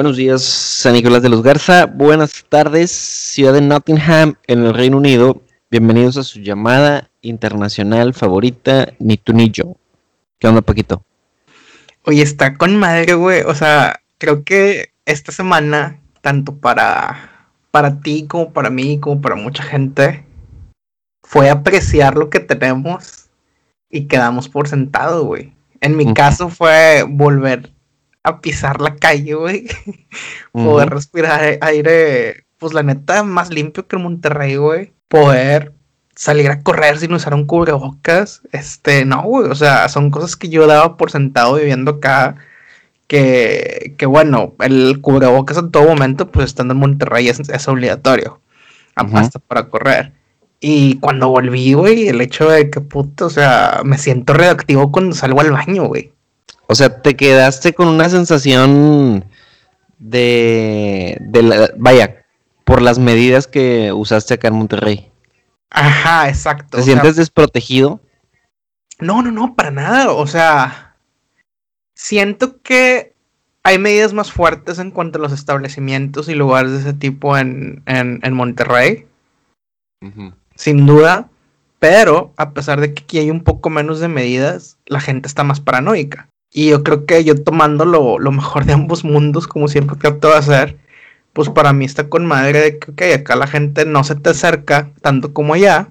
Buenos días, San Nicolás de los Garza. Buenas tardes, ciudad de Nottingham, en el Reino Unido. Bienvenidos a su llamada internacional favorita, ni tú ni yo. ¿Qué onda, Paquito? Oye, está con madre, güey. O sea, creo que esta semana, tanto para, para ti como para mí, como para mucha gente, fue apreciar lo que tenemos y quedamos por sentado, güey. En mi caso fue volver a pisar la calle, güey. Poder respirar aire, pues la neta, más limpio que en Monterrey, güey. Poder salir a correr sin usar un cubrebocas. Este, no, güey. O sea, son cosas que yo daba por sentado viviendo acá. Que, que bueno, el cubrebocas en todo momento, pues estando en Monterrey es, es obligatorio. Hasta para correr. Y cuando volví, güey, el hecho de que puto, o sea, me siento reactivo cuando salgo al baño, güey. O sea, te quedaste con una sensación de, de vaya, por las medidas que usaste acá en Monterrey. Ajá, exacto. ¿Te sientes desprotegido? No, no, no, para nada. O sea, siento que hay medidas más fuertes en cuanto a los establecimientos y lugares de ese tipo en, en, Monterrey. Sin duda. Pero a pesar de que aquí hay un poco menos de medidas, la gente está más paranoica. Y yo creo que yo tomando lo, mejor de ambos mundos, como siempre trato de hacer, pues para mí está con madre de que, acá la gente no se te acerca tanto como allá.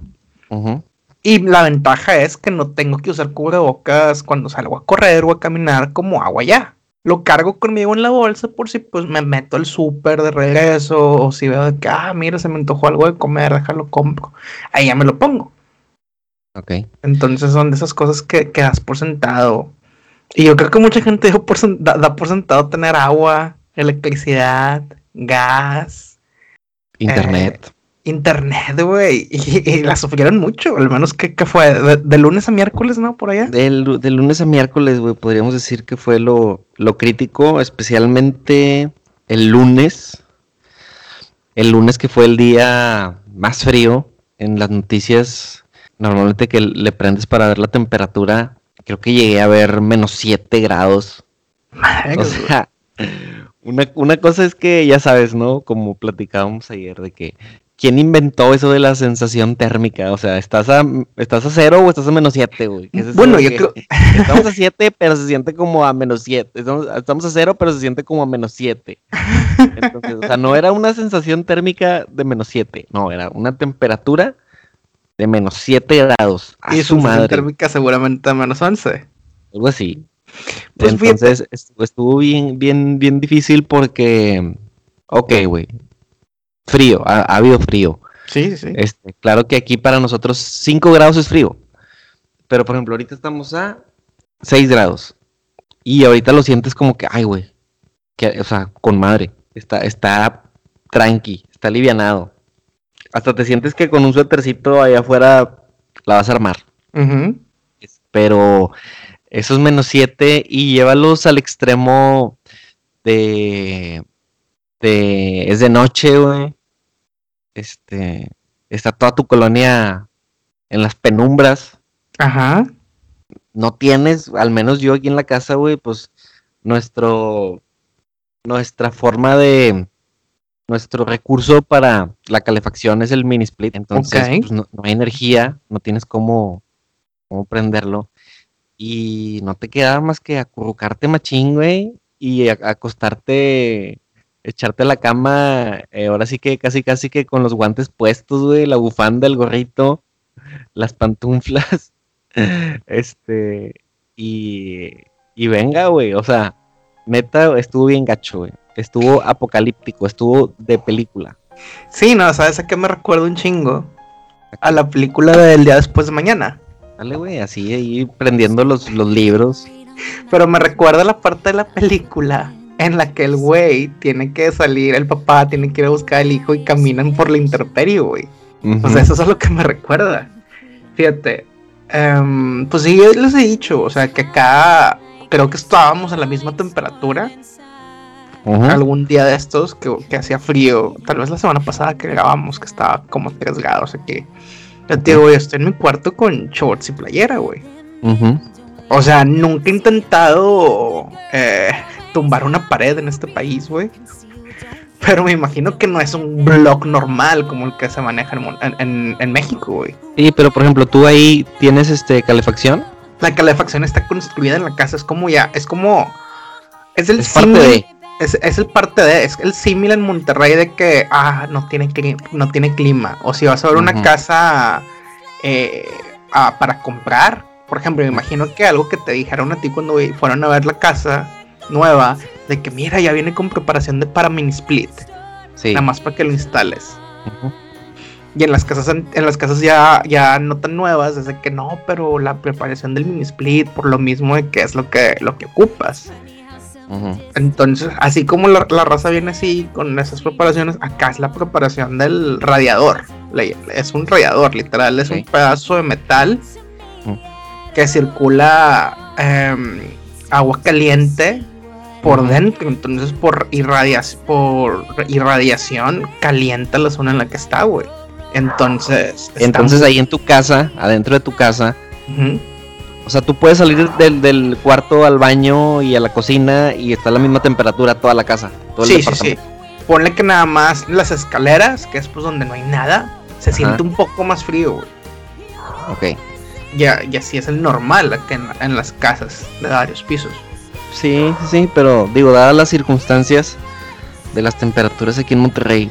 Y la ventaja es que no tengo que usar cubrebocas cuando salgo a correr o a caminar como hago allá. Lo cargo conmigo en la bolsa por si pues me meto al súper de regreso o si veo que, ah, mira, se me antojó algo de comer, déjalo compro. Ahí ya me lo pongo. Ok. Entonces son de esas cosas que quedas por sentado y yo creo que mucha gente por da, por sentado tener agua, electricidad, gas, internet. Eh, internet, güey. Y, la sufrieron mucho, al menos que, fue de, lunes a miércoles, ¿no? Por allá. De, lunes a miércoles, güey, podríamos decir que fue lo, lo crítico, especialmente el lunes. El lunes que fue el día más frío en las noticias. Normalmente que le prendes para ver la temperatura creo que llegué a ver menos 7 grados. o sea, una, cosa es que ya sabes, ¿no? Como platicábamos ayer, de que ¿quién inventó eso de la sensación térmica? O sea, ¿estás a, estás a cero o estás a menos 7, güey? bueno, yo creo... Estamos a 7, pero se siente como a menos 7. Estamos, estamos, a cero, pero se siente como a menos 7. Entonces, o sea, no era una sensación térmica de menos 7, no, era una temperatura de menos 7 grados. y su madre. térmica seguramente a menos 11. Algo así. Pues Entonces estuvo bien, bien, bien difícil porque, ok, güey, frío, ha, habido frío. Sí, sí. Este, claro que aquí para nosotros 5 grados es frío. Pero por ejemplo, ahorita estamos a 6 grados. Y ahorita lo sientes como que, ay, güey. o sea, con madre. Está, está tranqui, está alivianado hasta te sientes que con un suétercito allá afuera la vas a armar. Pero esos menos 7 y llévalos al extremo de, de es de noche, güey. Este, está toda tu colonia en las penumbras. Ajá. No tienes, al menos yo aquí en la casa, güey, pues nuestro nuestra forma de nuestro recurso para la calefacción es el mini split. Entonces, pues, no, hay energía, no tienes cómo, cómo prenderlo. Y no te queda más que acurrucarte machín, güey, y acostarte, echarte a la cama, eh, ahora sí que casi casi que con los guantes puestos, güey, la bufanda, el gorrito, las pantuflas, este, y, y venga, güey, o sea, neta, estuvo bien gacho, güey estuvo apocalíptico, estuvo de película. Sí, no, ¿sabes a qué me recuerdo un chingo? A la película del día después de mañana. Dale, güey, así ahí prendiendo los, los libros. Pero me recuerda la parte de la película en la que el güey tiene que salir, el papá tiene que ir a buscar al hijo y caminan por la intemperie, güey. O sea, eso es lo que me recuerda. Fíjate, em, pues sí, yo les he dicho, o sea, que acá creo que estábamos a la misma temperatura algún día de estos que, hacía frío, tal vez la semana pasada que grabamos que estaba como 3 grados aquí. Yo te digo, estoy en mi cuarto con shorts y playera, güey. O sea, nunca he intentado eh, tumbar una pared en este país, güey. Pero me imagino que no es un blog normal como el que se maneja en, México, güey. Sí, pero por ejemplo, tú ahí tienes este calefacción. La calefacción está construida en la casa, es como ya, es como. Es el parte de. Es, el parte de, es el símil en Monterrey de que, ah, no tiene, clima, no tiene clima. O si vas a ver una casa eh, para comprar, por ejemplo, me imagino que algo que te dijeron a ti cuando fueron a ver la casa nueva, de que mira, ya viene con preparación de para mini split. Sí. Nada más para que lo instales. Y en las casas, en, las casas ya, ya no tan nuevas, es de que no, pero la preparación del mini split, por lo mismo de que es lo que, lo que ocupas. Entonces, así como la, raza viene así con esas preparaciones, acá es la preparación del radiador. Es un radiador, literal, es un pedazo de metal que circula em, agua caliente por dentro, entonces por, por irradiación calienta la zona en la que está, güey. Entonces... Entonces ahí en tu casa, adentro de tu casa, o sea, tú puedes salir del, cuarto al baño y a la cocina y está a la misma temperatura toda la casa, todo sí, Sí, sí. Ponle que nada más las escaleras, que es pues donde no hay nada, se siente un poco más frío, güey. Ok. Ya, y así es el normal en, en las casas de varios pisos. Sí, sí, pero digo, dadas las circunstancias de las temperaturas aquí en Monterrey,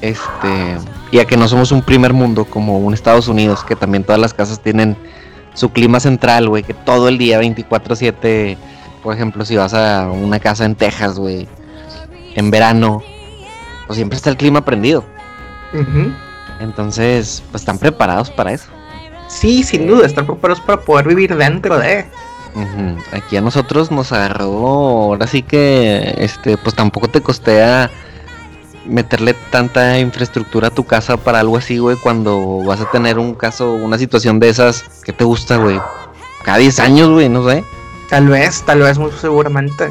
este, y a que no somos un primer mundo como un Estados Unidos, que también todas las casas tienen su clima central, güey, que todo el día 24/7, por ejemplo, si vas a una casa en Texas, güey, en verano, pues siempre está el clima prendido. Entonces, pues están preparados para eso. Sí, sin duda, están preparados para poder vivir dentro de. Aquí a nosotros nos agarró, ahora sí que, este, pues tampoco te costea meterle tanta infraestructura a tu casa para algo así, güey, cuando vas a tener un caso, una situación de esas que te gusta, güey. Cada 10 años, güey, no sé. Tal vez, tal vez, muy seguramente.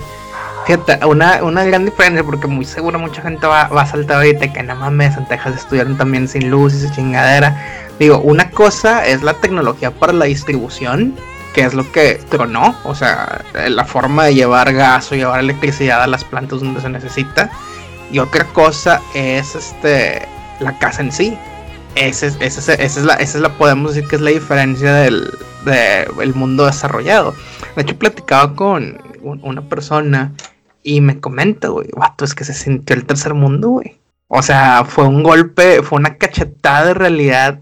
Fíjate, una, una gran diferencia, porque muy seguro mucha gente va, va a saltar ahorita que nada más en Texas estudiaron también sin luz y su chingadera. Digo, una cosa es la tecnología para la distribución que es lo que tronó, o sea, la forma de llevar gas o llevar electricidad a las plantas donde se necesita. Y otra cosa es este la casa en sí. Esa es, la, esa es la, podemos decir que es la diferencia del, mundo desarrollado. De hecho, platicaba con una persona y me comenta, güey, vato, es que se sintió el tercer mundo, güey. O sea, fue un golpe, fue una cachetada de realidad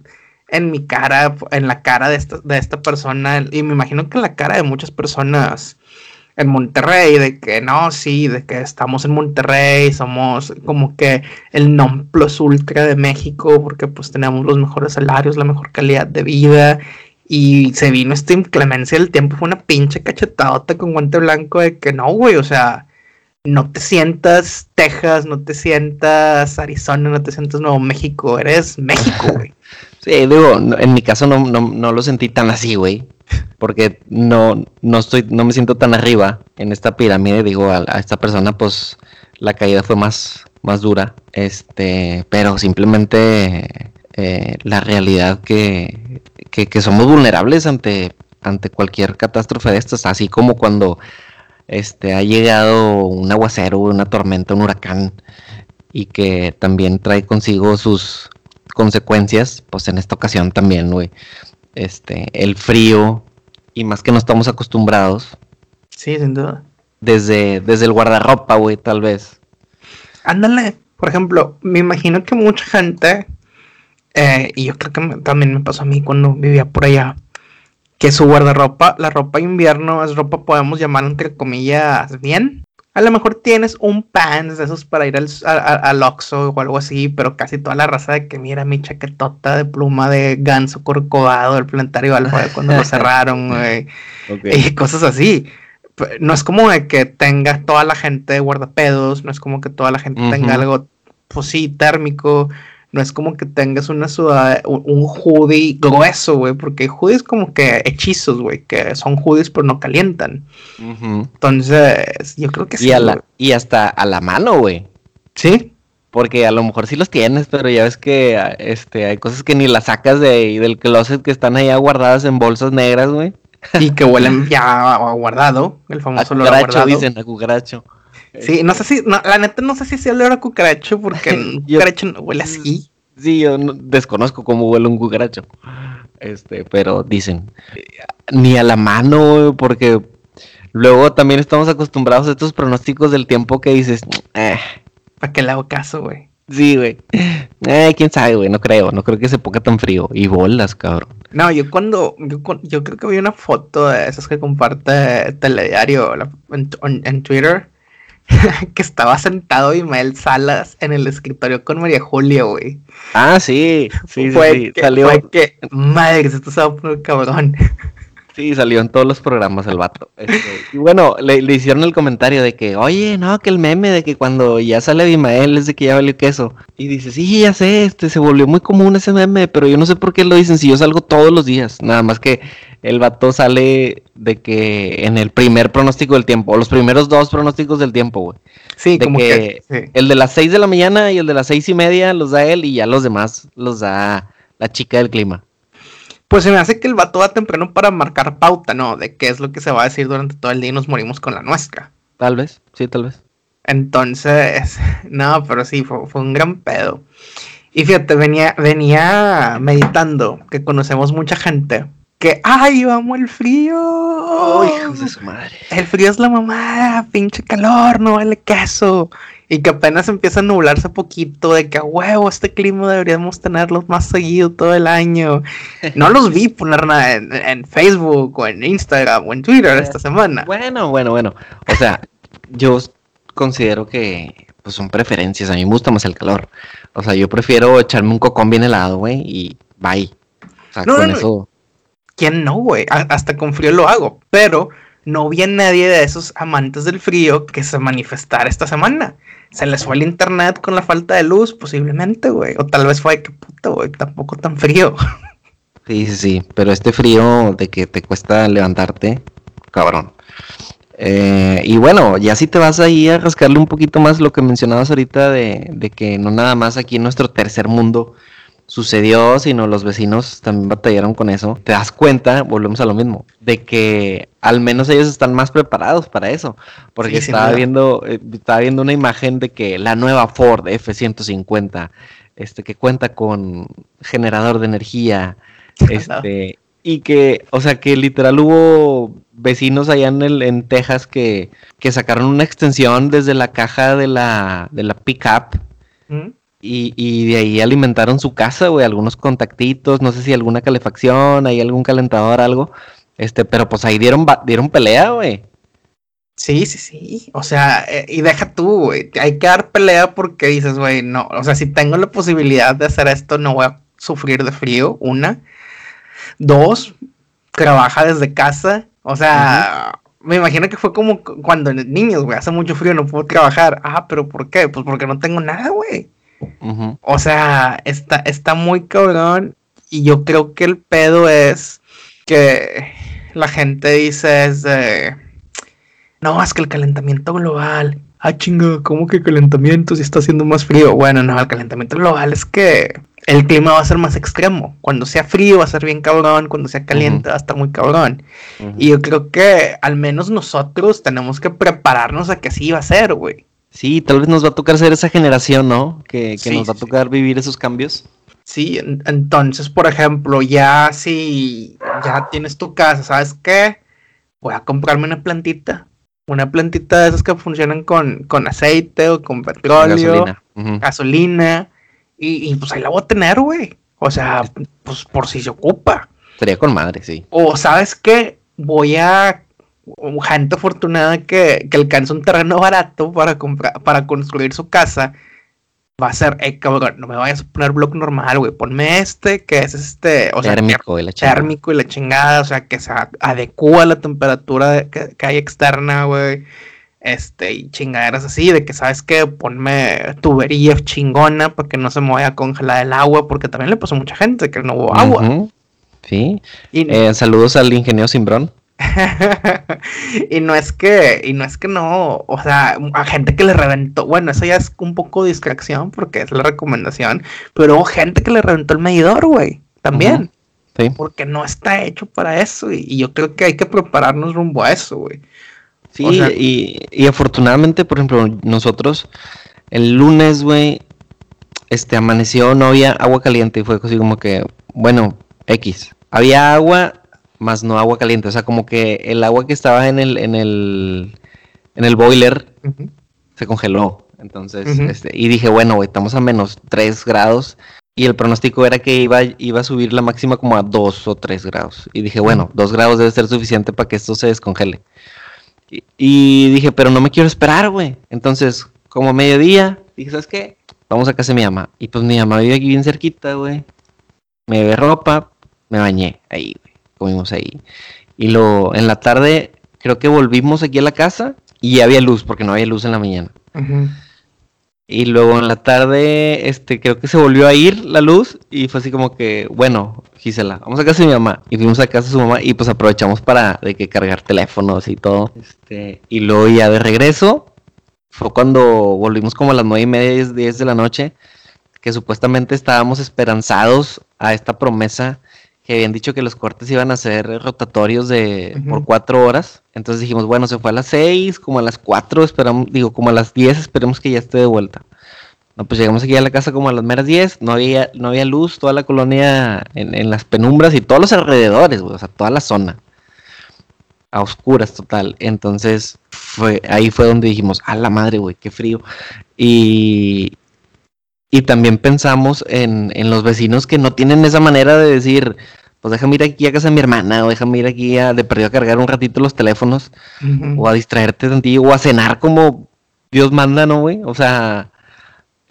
en mi cara, en la cara de esta, de esta persona, y me imagino que en la cara de muchas personas en Monterrey, de que no, sí, de que estamos en Monterrey, somos como que el non plus ultra de México, porque pues tenemos los mejores salarios, la mejor calidad de vida, y se vino esta inclemencia del tiempo, fue una pinche cachetadota con guante blanco de que no, güey, o sea, no te sientas Texas, no te sientas Arizona, no te sientas Nuevo México, eres México, güey. Sí, digo, en mi caso no, no, lo sentí tan así, güey. Porque no, no estoy, no me siento tan arriba en esta pirámide. Digo, a, esta persona, pues, la caída fue más, más dura. Este, pero simplemente eh, la realidad que, que, somos vulnerables ante, ante cualquier catástrofe de estas, así como cuando este, ha llegado un aguacero, una tormenta, un huracán, y que también trae consigo sus, consecuencias, pues en esta ocasión también, güey. Este, el frío y más que no estamos acostumbrados. Sí, sin duda. Desde, desde el guardarropa, güey, tal vez. Ándale, por ejemplo, me imagino que mucha gente, eh, y yo creo que también me pasó a mí cuando vivía por allá, que su guardarropa, la ropa invierno es ropa, podemos llamar entre comillas, bien, a lo mejor tienes un pants de esos para ir al, al, Oxxo o algo así, pero casi toda la raza de que mira mi chaquetota de pluma de ganso corcovado del planetario alfa de cuando lo cerraron, güey. Y cosas así. No es como de que tenga toda la gente guardapedos, no es como que toda la gente tenga algo, pues sí, térmico no es como que tengas una sudada, un, hoodie grueso, güey, porque hay hoodies como que hechizos, güey, que son hoodies pero no calientan. Entonces, yo creo que sí. Y, hasta a la mano, güey. Sí. Porque a lo mejor sí los tienes, pero ya ves que este, hay cosas que ni las sacas de, del closet que están ahí guardadas en bolsas negras, güey. Y que huelen ya a guardado, el famoso a olor a guardado. dicen, a cucaracho. Sí, no sé si, no, la neta no sé si sea olor a cucaracho, porque un Yo- cucaracho no huele así. Sí, yo no- desconozco cómo huele un cucaracho. Este, pero dicen, eh, ni a la mano, porque luego también estamos acostumbrados a estos pronósticos del tiempo que dices, eh, ¿Para qué le hago caso, güey? sí, güey. Eh, quién sabe, güey, no creo, no creo que se ponga tan frío. Y bolas, cabrón. No, yo cuando, yo, yo creo que vi una foto de esas que comparte Telediario la- en, en- en Twitter, que estaba sentado Imael Salas en el escritorio con María Julia, güey. Ah, sí, sí, sí, fue sí, que, salió, fue que, madre, esto se va a poner cabrón. sí, salió en todos los programas el vato. Este, y bueno, le, le hicieron el comentario de que, oye, no, que el meme de que cuando ya sale Abimael es de que ya valió queso. Y dice, sí, ya sé, este, se volvió muy común ese meme, pero yo no sé por qué lo dicen si yo salgo todos los días. Nada más que el vato sale de que en el primer pronóstico del tiempo, o los primeros dos pronósticos del tiempo, güey. Sí, De como que- que, sí. El de las seis de la mañana y el de las seis y media los da él y ya los demás los da la chica del clima. Pues se me hace que el vato va temprano para marcar pauta, ¿no? De qué es lo que se va a decir durante todo el día y nos morimos con la nuestra. Tal vez, sí, tal vez. Entonces, no, pero sí, fue, fue un gran pedo. Y fíjate, venía, venía meditando que conocemos mucha gente que, ¡ay, vamos el frío! Oh, hijos de su madre. El frío es la mamá, pinche calor, no vale queso. Y que apenas empieza a nublarse poquito de que, a huevo, este clima deberíamos tenerlo más seguido todo el año. No los vi poner nada en, en Facebook o en Instagram o en Twitter esta semana. Bueno, bueno, bueno. O sea, yo considero que pues son preferencias. A mí me gusta más el calor. O sea, yo prefiero echarme un cocón bien helado, güey, y bye. O sea, No, con no, no. eso. ¿Quién no, güey? Hasta con frío lo hago. Pero no vi nadie de esos amantes del frío que se manifestara esta semana. Se les fue el internet con la falta de luz, posiblemente, güey. O tal vez fue que puta, güey, tampoco tan frío. Sí, sí, sí. Pero este frío de que te cuesta levantarte, cabrón. Eh, y bueno, ya si te vas ahí a rascarle un poquito más lo que mencionabas ahorita de que no nada más aquí en nuestro tercer mundo sucedió, sino los vecinos también batallaron con eso. Te das cuenta, volvemos a lo mismo, de que al menos ellos están más preparados para eso. Porque Sí, estaba viendo, eh, estaba viendo una imagen de que la nueva Ford F-150, este, que cuenta con generador de energía, este, y que, o sea, que literal hubo vecinos allá en, el, en Texas que, que sacaron una extensión desde la caja de la, de la pickup ¿Mm? Y, y de ahí alimentaron su casa, güey, algunos contactitos, no sé si alguna calefacción, hay algún calentador, algo, este, pero pues ahí dieron, dieron pelea, güey. Sí, sí, sí. O sea, eh, y deja tú, güey. Hay que dar pelea porque dices, güey, no. O sea, si tengo la posibilidad de hacer esto, no voy a sufrir de frío. Una. Dos, trabaja desde casa. O sea, me imagino que fue como cu- cuando niños, güey, hace mucho frío, no puedo trabajar. Ah, pero ¿por qué? Pues porque no tengo nada, güey. O sea, está, está muy cabrón. Y yo creo que el pedo es que la gente dice es de, no, es que el calentamiento global. Ah, chinga, ¿cómo que calentamiento si está haciendo más frío? Bueno, no, el calentamiento global es que el clima va a ser más extremo. Cuando sea frío va a ser bien cabrón, cuando sea caliente va a estar muy cabrón. Y yo creo que al menos nosotros tenemos que prepararnos a que así va a ser, güey. Sí, tal vez nos va a tocar ser esa generación, ¿no? Que, que Sí, nos va a sí. tocar vivir esos cambios. Sí, en- entonces, por ejemplo, ya si ya tienes tu casa, ¿sabes qué? Voy a comprarme una plantita. Una plantita de esas que funcionan con, con aceite o con petróleo, gasolina. Gasolina. Y, y, pues ahí la voy a tener, güey. O sea, pues por si se ocupa. Sería con madre, sí. O ¿sabes qué? Voy a gente afortunada que, que alcanza un terreno barato para comprar, para construir su casa. Va a ser, eh, cabrón, no me vayas a poner bloque normal, güey. Ponme este, que es este, o sea, Térmico y la chingada. térmico y la chingada, o sea, que se adecua a la temperatura de- que, que hay externa, güey. Este, y chingaderas así, de que sabes que ponme tubería chingona para que no se me vaya a congelar el agua, porque también le pasó a mucha gente que no hubo agua. Sí. Y, Eh, saludos al ingeniero Simbrón. y no es que, y no es que no, o sea, a gente que le reventó, bueno, eso ya es un poco distracción porque es la recomendación, pero hubo gente que le reventó el medidor, güey, también. Sí. Porque no está hecho para eso. Y, y yo creo que hay que prepararnos rumbo a eso, güey. Sí, O sea- y, y afortunadamente, por ejemplo, nosotros el lunes, güey, este amaneció, no había agua caliente y fue así como que, bueno, X. Había agua, más no agua caliente. O sea, como que el agua que estaba en el, en el, en el boiler se congeló. Entonces, este, y dije, bueno, güey, estamos a menos 3 grados. Y el pronóstico era que iba, iba a subir la máxima como a 2 o 3 grados. Y dije, bueno, 2 grados debe ser suficiente para que esto se descongele. Y, y dije, pero no me quiero esperar, güey. Entonces, como a mediodía, dije, ¿sabes qué? Vamos a casa de mi mamá. Y pues mi mamá vive aquí bien cerquita, güey. Me ve ropa, me bañé ahí. Comimos ahí. Y luego, en la tarde, creo que volvimos aquí a la casa y ya había luz, porque no había luz en la mañana. Y luego en la tarde, este, creo que se volvió a ir la luz y fue así como que, bueno, Gisela, vamos a casa de mi mamá. Y fuimos a casa de su mamá y pues aprovechamos para de que cargar teléfonos y todo. Este, y luego ya de regreso, fue cuando volvimos como a las nueve y media, diez de la noche, que supuestamente estábamos esperanzados a esta promesa que habían dicho que los cortes iban a ser rotatorios de por cuatro horas. Entonces dijimos, bueno, se fue a las seis, como a las cuatro, esperamos, digo, como a las diez, esperemos que ya esté de vuelta. No, pues llegamos aquí a la casa como a las meras 10, no había, no había luz, toda la colonia en, en las penumbras y todos los alrededores, güey, o sea, toda la zona. A oscuras total. Entonces, fue, ahí fue donde dijimos, a la madre, güey, qué frío. Y, y también pensamos en, en los vecinos que no tienen esa manera de decir, pues déjame ir aquí a casa de mi hermana, o déjame ir aquí a, de perdido a cargar un ratito los teléfonos, o a distraerte tantillo, o a cenar como Dios manda, ¿no, güey? O sea,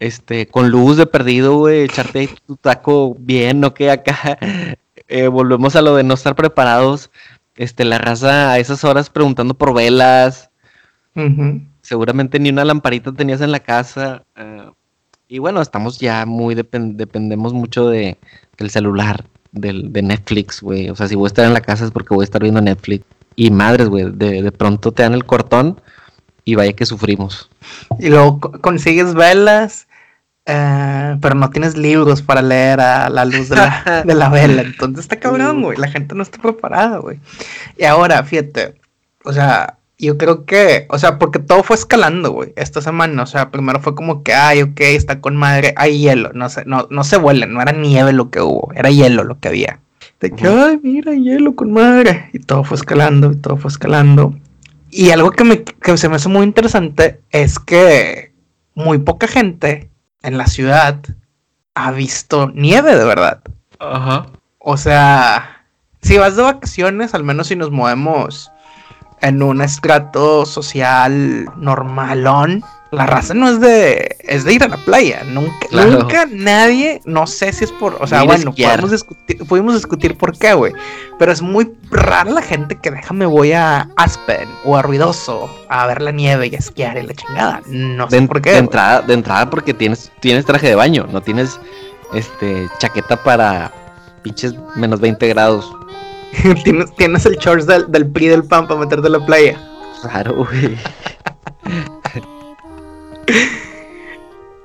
este, con luz de perdido, güey, echarte ahí tu taco bien, ¿no? Que acá eh, volvemos a lo de no estar preparados. Este, la raza a esas horas preguntando por velas. Seguramente ni una lamparita tenías en la casa. eh, y bueno, estamos ya muy, depen- dependemos mucho de, del celular, del, de Netflix, güey. O sea, si voy a estar en la casa es porque voy a estar viendo Netflix. Y madres, güey, de, de pronto te dan el cortón y vaya que sufrimos. Y luego co- consigues velas, eh, pero no tienes libros para leer a la luz de la, de la vela. Entonces está cabrón, güey. La gente no está preparada, güey. Y ahora, fíjate, o sea, yo creo que, o sea, porque todo fue escalando, güey, esta semana. O sea, primero fue como que, ay, ok, está con madre, hay hielo. No sé, no, no se vuelen, no era nieve lo que hubo, era hielo lo que había. De que, ay, mira, hielo con madre. Y todo fue escalando, y todo fue escalando. Y algo que, me, que se me hace muy interesante es que muy poca gente en la ciudad ha visto nieve de verdad. Ajá. O sea, si vas de vacaciones, al menos si nos movemos en un estrato social normalón, la raza no es de es de ir a la playa. Nunca, Claro. nunca nadie, no sé si es por, o sea, bueno, podemos discutir, pudimos discutir por qué, güey. Pero es muy rara la gente que déjame voy a Aspen o a Ruidoso a ver la nieve y a esquiar y la chingada. No sé De, por de qué. güey. entrada, de entrada porque tienes, tienes traje de baño, no tienes este chaqueta para pinches menos 20 grados. tienes, tienes el shorts del, del PRI del PAN para meterte a la playa. Claro, güey.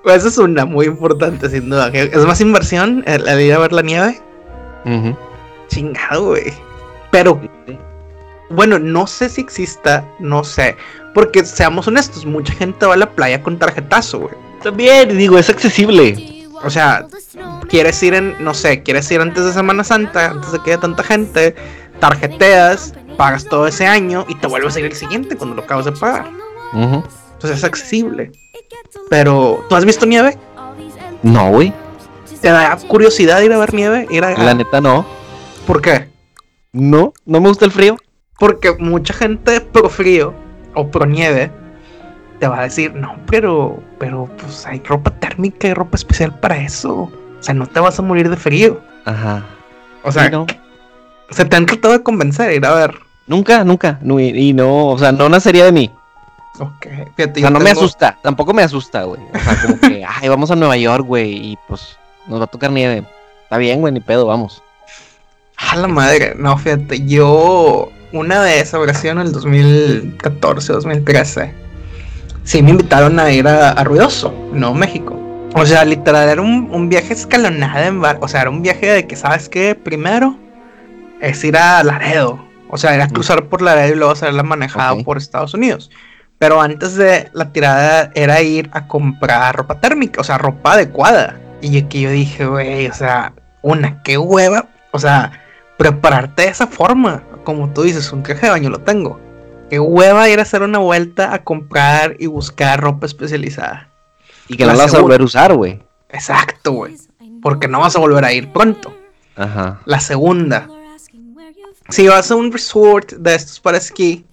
Pues Esa es una muy importante, sin duda. Es más inversión el, el ir a ver la nieve. Chingado, güey. Pero, bueno, no sé si exista, no sé. Porque seamos honestos, mucha gente va a la playa con tarjetazo, güey. También, digo, es accesible. O sea, quieres ir en, no sé, quieres ir antes de Semana Santa, antes de que haya tanta gente, tarjeteas, pagas todo ese año y te vuelves a ir el siguiente cuando lo acabas de pagar. Entonces es accesible. Pero, ¿tú has visto nieve? No, güey. ¿Te da curiosidad ir a ver nieve? Ir a... La neta no. ¿Por qué? No, no me gusta el frío. Porque mucha gente pro frío o pro nieve te va a decir, no, pero, pero pues hay ropa térmica y ropa especial para eso. O sea, no te vas a morir de frío. Ajá. O sea, no. se te han tratado de convencer, ir a ver. Nunca, nunca. No, y, no, o sea, no nacería de mí. Ok, fíjate, O sea, yo no me asusta. Tampoco me asusta, güey. O sea, como que, ay, vamos a Nueva York, güey. Y pues nos va a tocar nieve. Está bien, güey, ni pedo, vamos. A la madre, no, fíjate, yo una vez, habrá sido en el 2014, 2013, sí me invitaron a ir a, a Ruidoso, no México. O sea, literal, era un, un viaje escalonado en bar, o sea, era un viaje de que, ¿sabes qué? Primero es ir a Laredo. O sea, era cruzar por Laredo y luego hacerla manejada Ok. por Estados Unidos. Pero antes de la tirada era ir a comprar ropa térmica, o sea, ropa adecuada. Y aquí yo dije, güey, o sea, una, qué hueva. O sea, prepararte de esa forma. Como tú dices, un traje de baño lo tengo. Qué hueva ir a hacer una vuelta a comprar y buscar ropa especializada. Y que La no la vas a volver a usar, güey. Exacto, güey. Porque no vas a volver a ir pronto. Ajá. La segunda, si vas a un resort de estos para esquí,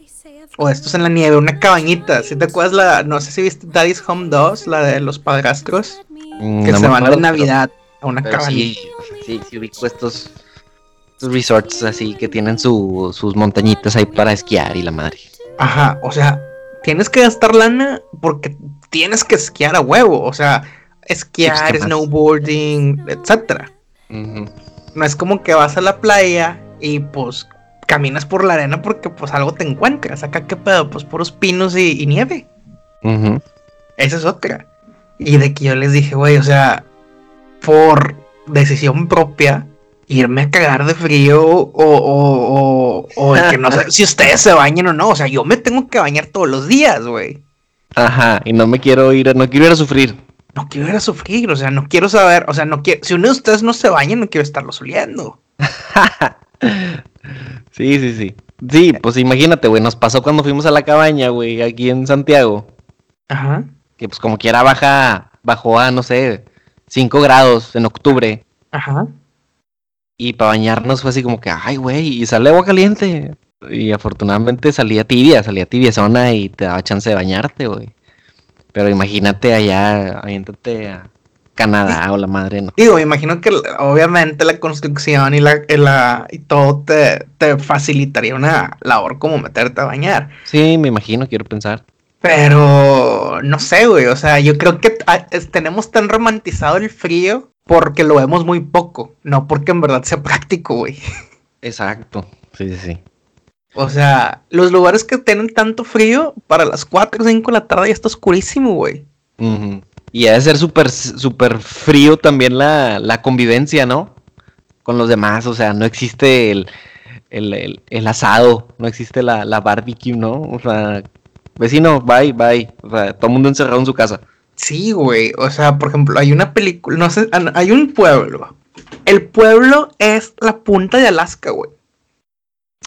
o de estos en la nieve, una cabañita, si te acuerdas la, no sé si viste Daddy's Home 2, la de los padrastros, Mm, que no se van de Navidad a una cabañita. sí, sí, sí ubico estos resorts así que tienen su- sus montañitas ahí para esquiar y la madre. Ajá, o sea, tienes que gastar lana porque tienes que esquiar a huevo, o sea, esquiar, Sí, pues, ¿qué más? snowboarding, etcétera. Ujú. No es como que vas a la playa y pues caminas por la arena porque pues algo te encuentras. Acá qué pedo, pues puros pinos y, y nieve. Ujú. Esa es otra. Y de que yo les dije, güey, o sea, por decisión propia, irme a cagar de frío o, o, o, o de que no sé si ustedes se bañan o no. O sea, yo me tengo que bañar todos los días, güey. Ajá, y no me quiero ir, a- no quiero ir a sufrir. No quiero ir a sufrir, o sea, no quiero saber, o sea, no quiero, si uno de ustedes no se baña, no quiero estarlos oliendo. Sí, sí, sí. Sí, pues imagínate, güey, nos pasó cuando fuimos a la cabaña, güey, aquí en Santiago, Ajá. que pues como quiera baja, bajó a, no sé, 5 grados en octubre, Ajá. Y para bañarnos fue así como que, ay, güey, y sale agua caliente. Y afortunadamente salía tibia, salía tibia zona y te daba chance de bañarte, güey. Pero imagínate allá, aviéntate a Canadá o la madre, ¿no? Digo, me imagino que obviamente la construcción y la, y la y todo te, te facilitaría una labor como meterte a bañar. Sí, me imagino, quiero pensar. Pero no sé, güey. O sea, yo creo que es- tenemos tan romantizado el frío porque lo vemos muy poco, no porque en verdad sea práctico, güey. Exacto. Sí, sí, sí. O sea, los lugares que tienen tanto frío, para las 4 o 5 de la tarde ya está oscurísimo, güey. Y ha de ser súper, súper frío también la, la convivencia, ¿no? Con los demás, o sea, no existe el, el, el- el asado, no existe la, la barbecue, ¿no? O sea, vecino, bye, bye. O sea, todo el mundo encerrado en su casa. Sí, güey. O sea, por ejemplo, hay una película, no sé, ah, hay un pueblo. El pueblo es la punta de Alaska, güey.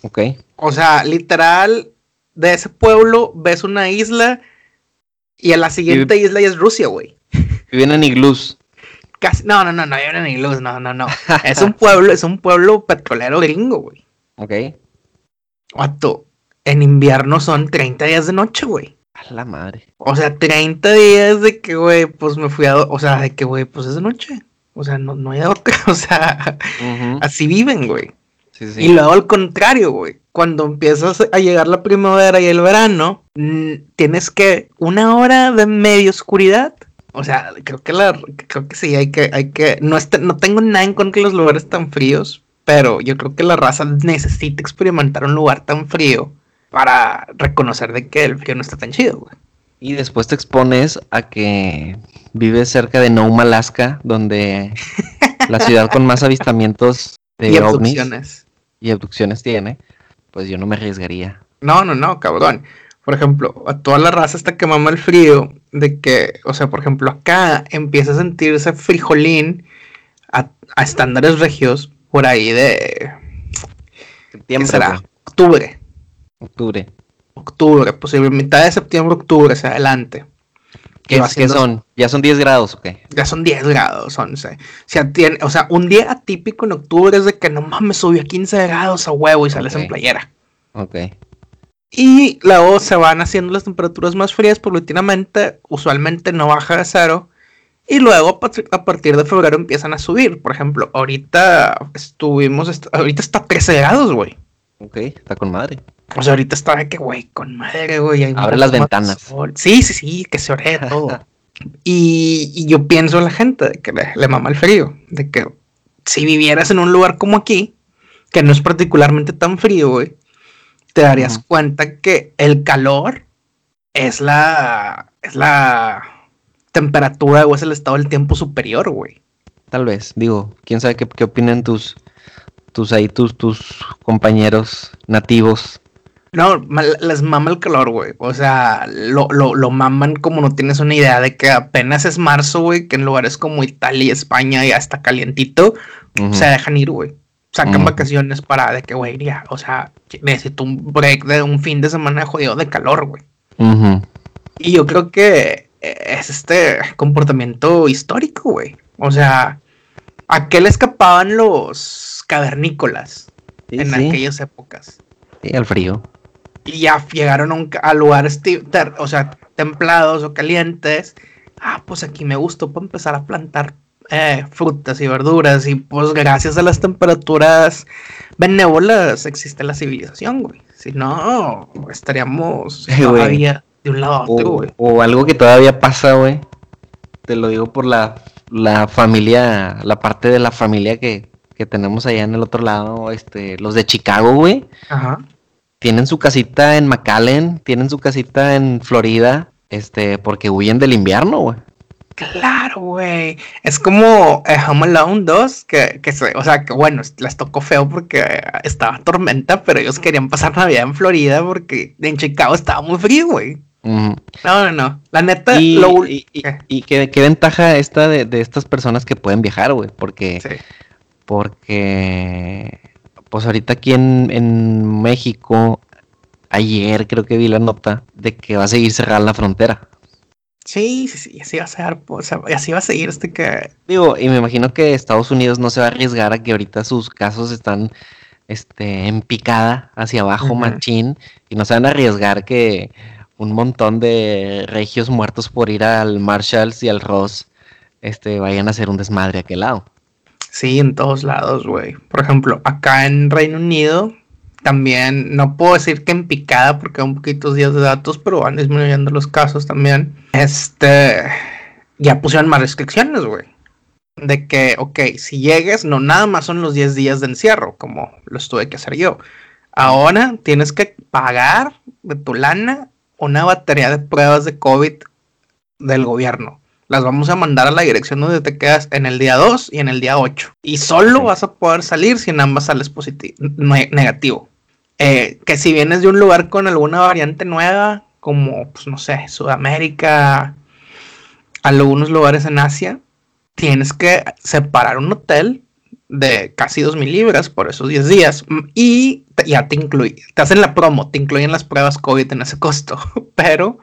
Ok. O sea, literal, de ese pueblo ves una isla y a la siguiente isla ya es Rusia, güey. Viven en iglús. Casi, no, no, no, no, hay ni luz, no, no, no. Es un pueblo, es un pueblo petrolero gringo, güey. Ok. Vato, en invierno son 30 días de noche, güey. A la madre. O sea, 30 días de que, güey, pues me fui a... O sea, de que, güey, pues es de noche. O sea, no, no hay otra. O sea, así viven, güey. Sí, sí. Y luego al contrario, güey. Cuando empiezas a llegar la primavera y el verano, tienes que una hora de medio oscuridad. O sea, creo que la, creo que sí, hay que, hay que, no, está- no tengo nada en contra de los lugares tan fríos, pero yo creo que la raza necesita experimentar un lugar tan frío para reconocer de que el frío no está tan chido, güey. Y después te expones a que vives cerca de Nome, Alaska, donde la ciudad con más avistamientos de y ovnis abducciones. y abducciones tiene. Pues yo no me arriesgaría. No, no, no, cabrón. Por ejemplo, a toda la raza está que mama el frío, de que, o sea, por ejemplo, acá empieza a sentirse frijolín a, a estándares regios por ahí de, ¿qué será? Octubre, octubre. octubre, posible mitad de septiembre, octubre, hacia adelante. ¿Qué, qué son? ¿Ya son 10 grados o qué? Ya son 10 grados, 11. O sea, tiene, o sea, un día atípico en octubre es de que no mames, subió a 15 grados a huevo y sales Ok. en playera. Ok. Y luego se van haciendo las temperaturas más frías paulatinamente, usualmente no baja de cero. Y luego a partir de febrero empiezan a subir. Por ejemplo, ahorita estuvimos, est- ahorita está 13 grados, güey. Ok, está con madre. O sea, ahorita está de que, güey, con madre, güey. Abre las ventanas. sol. Sí, sí, sí, que se ore todo. y, y yo pienso en la gente de que le, le mama el frío. De que si vivieras en un lugar como aquí, que no es particularmente tan frío, güey, te darías cuenta que el calor es la, es la temperatura o es el estado del tiempo superior, güey. Tal vez. Digo, quién sabe qué, qué opinan tus tus ahí, tus, tus compañeros nativos. No, les mama el calor, güey. O sea, lo, lo, lo, maman como no tienes una idea de que apenas es marzo, güey, que en lugares como Italia y España ya está calientito, se dejan ir, güey. Sacan vacaciones para de que, güey, ya, o sea, necesito un break de un fin de semana jodido de calor, güey. Y yo creo que es este comportamiento histórico, güey. O sea, ¿a qué le escapaban los cavernícolas en aquellas épocas? Sí, al frío y ya llegaron a, lugares, o sea, templados o calientes. Ah, pues aquí me gustó para empezar a plantar eh, frutas y verduras y pues gracias a las temperaturas benévolas existe la civilización, güey. Si no, estaríamos todavía de un lado a otro, güey. O, algo que todavía pasa, güey. Te lo digo por la, la familia, la parte de la familia que, que tenemos allá en el otro lado, este, los de Chicago, güey. Ajá tienen su casita en McAllen, tienen su casita en Florida, este, porque huyen del invierno, güey. Claro, güey. Es como eh, Home Alone 2, que, que o sea, que bueno, les tocó feo porque estaba tormenta, pero ellos querían pasar Navidad en Florida porque en Chicago estaba muy frío, güey. No, no, no. La neta, y, lo... y, y, qué, ventaja esta de, de, estas personas que pueden viajar, güey, porque, sí. porque pues ahorita aquí en, México, ayer creo que vi la nota de que va a seguir cerrada la frontera. Sí, sí, sí, así va a ser, así va a seguir este que... Digo, y me imagino que Estados Unidos no se va a arriesgar a que ahorita sus casos están este, en picada hacia abajo, machín, y no se van a arriesgar que un montón de regios muertos por ir al Marshalls y al Ross este, vayan a hacer un desmadre a aquel lado. Sí, en todos lados, güey. Por ejemplo, acá en Reino Unido, también, no puedo decir que en picada porque hay un poquitos días de datos, pero van disminuyendo los casos también. Este, ya pusieron más restricciones, güey. De que, ok, si llegues, no nada más son los 10 días de encierro, como los tuve que hacer yo. Ahora tienes que pagar de tu lana una batería de pruebas de COVID del gobierno las vamos a mandar a la dirección donde te quedas en el día 2 y en el día 8. Y solo vas a poder salir si en ambas sales positivo, negativo. Eh, que si vienes de un lugar con alguna variante nueva, como, pues no sé, Sudamérica, algunos lugares en Asia, tienes que separar un hotel de casi 2.000 libras por esos 10 días y ya te incluye, te hacen la promo, te incluyen las pruebas COVID en ese costo, pero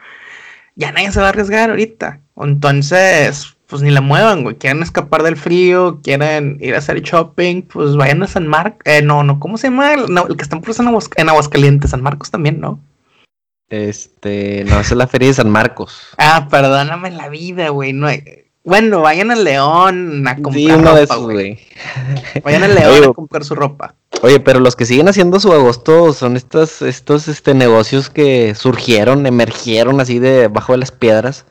ya nadie se va a arriesgar ahorita. Entonces, pues ni la muevan, güey. Quieren escapar del frío, quieren ir a hacer shopping, pues vayan a San Marcos. Eh, no, no, ¿cómo se llama? El, que están por en, en Aguascalientes, San Marcos también, ¿no? Este, no, es la feria de San Marcos. Ah, perdóname la vida, güey. No Bueno, vayan al León a comprar ropa, güey. Vayan al León a comprar su ropa. Oye, pero los que siguen haciendo su agosto son estos, estos este, negocios que surgieron, emergieron así de bajo de las piedras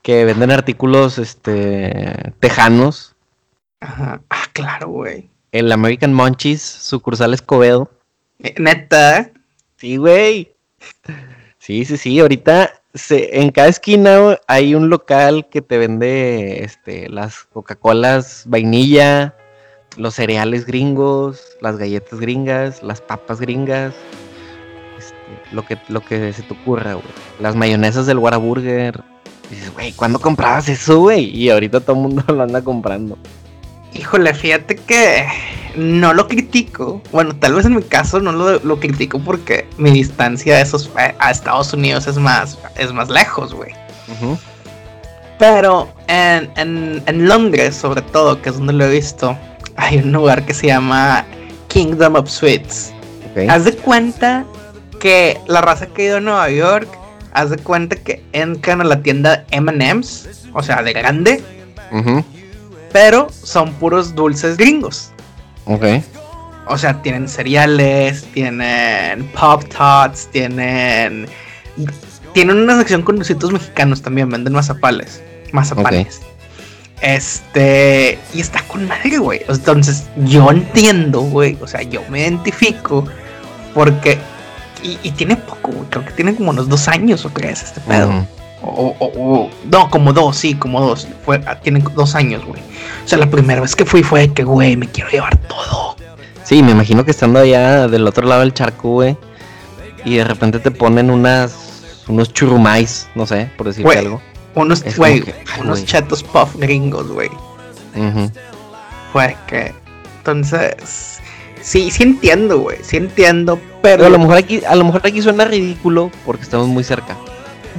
que venden artículos este tejanos. Ajá. Ah, claro, güey. El American Munchies, sucursal Escobedo. Eh, neta. Sí, güey. Sí, sí, sí. Ahorita se, en cada esquina hay un local que te vende este, las Coca-Colas vainilla, los cereales gringos, las galletas gringas, las papas gringas. Este, lo, que, lo que se te ocurra, güey. Las mayonesas del Whataburger dices, güey, ¿cuándo comprabas eso, güey? Y ahorita todo el mundo lo anda comprando. Híjole, fíjate que no lo critico. Bueno, tal vez en mi caso no lo, critico porque mi distancia a, esos, a Estados Unidos es más, es más lejos, güey. Pero en, en, Londres, sobre todo, que es donde lo he visto, hay un lugar que se llama Kingdom of Sweets. Haz de cuenta que la raza que ha ido a Nueva York haz de cuenta que entran a la tienda MM's, o sea, de grande, pero son puros dulces gringos. Ok. O sea, tienen cereales, tienen Pop Tarts, tienen. Tienen una sección con dulcitos mexicanos también, venden mazapales. Mazapales. Este. Y está con madre, güey. Entonces, yo entiendo, güey. O sea, yo me identifico. Porque y, tiene poco, Creo que tiene como unos dos años o crees este pedo. o, no, como dos, sí, como dos. Fue, ah, tiene dos años, güey. O sea, la primera vez que fui fue que, güey, me quiero llevar todo. Sí, me imagino que estando allá del otro lado del charco, güey, y de repente te ponen unas unos churrumais, no sé, por decirte Güey, algo. Unos, güey, unos güey. chetos puff gringos, güey. Fue que. Entonces. Sí, sí entiendo, güey. Sí entiendo. Pero, Pero a lo mejor aquí, a lo mejor aquí suena ridículo porque estamos muy cerca.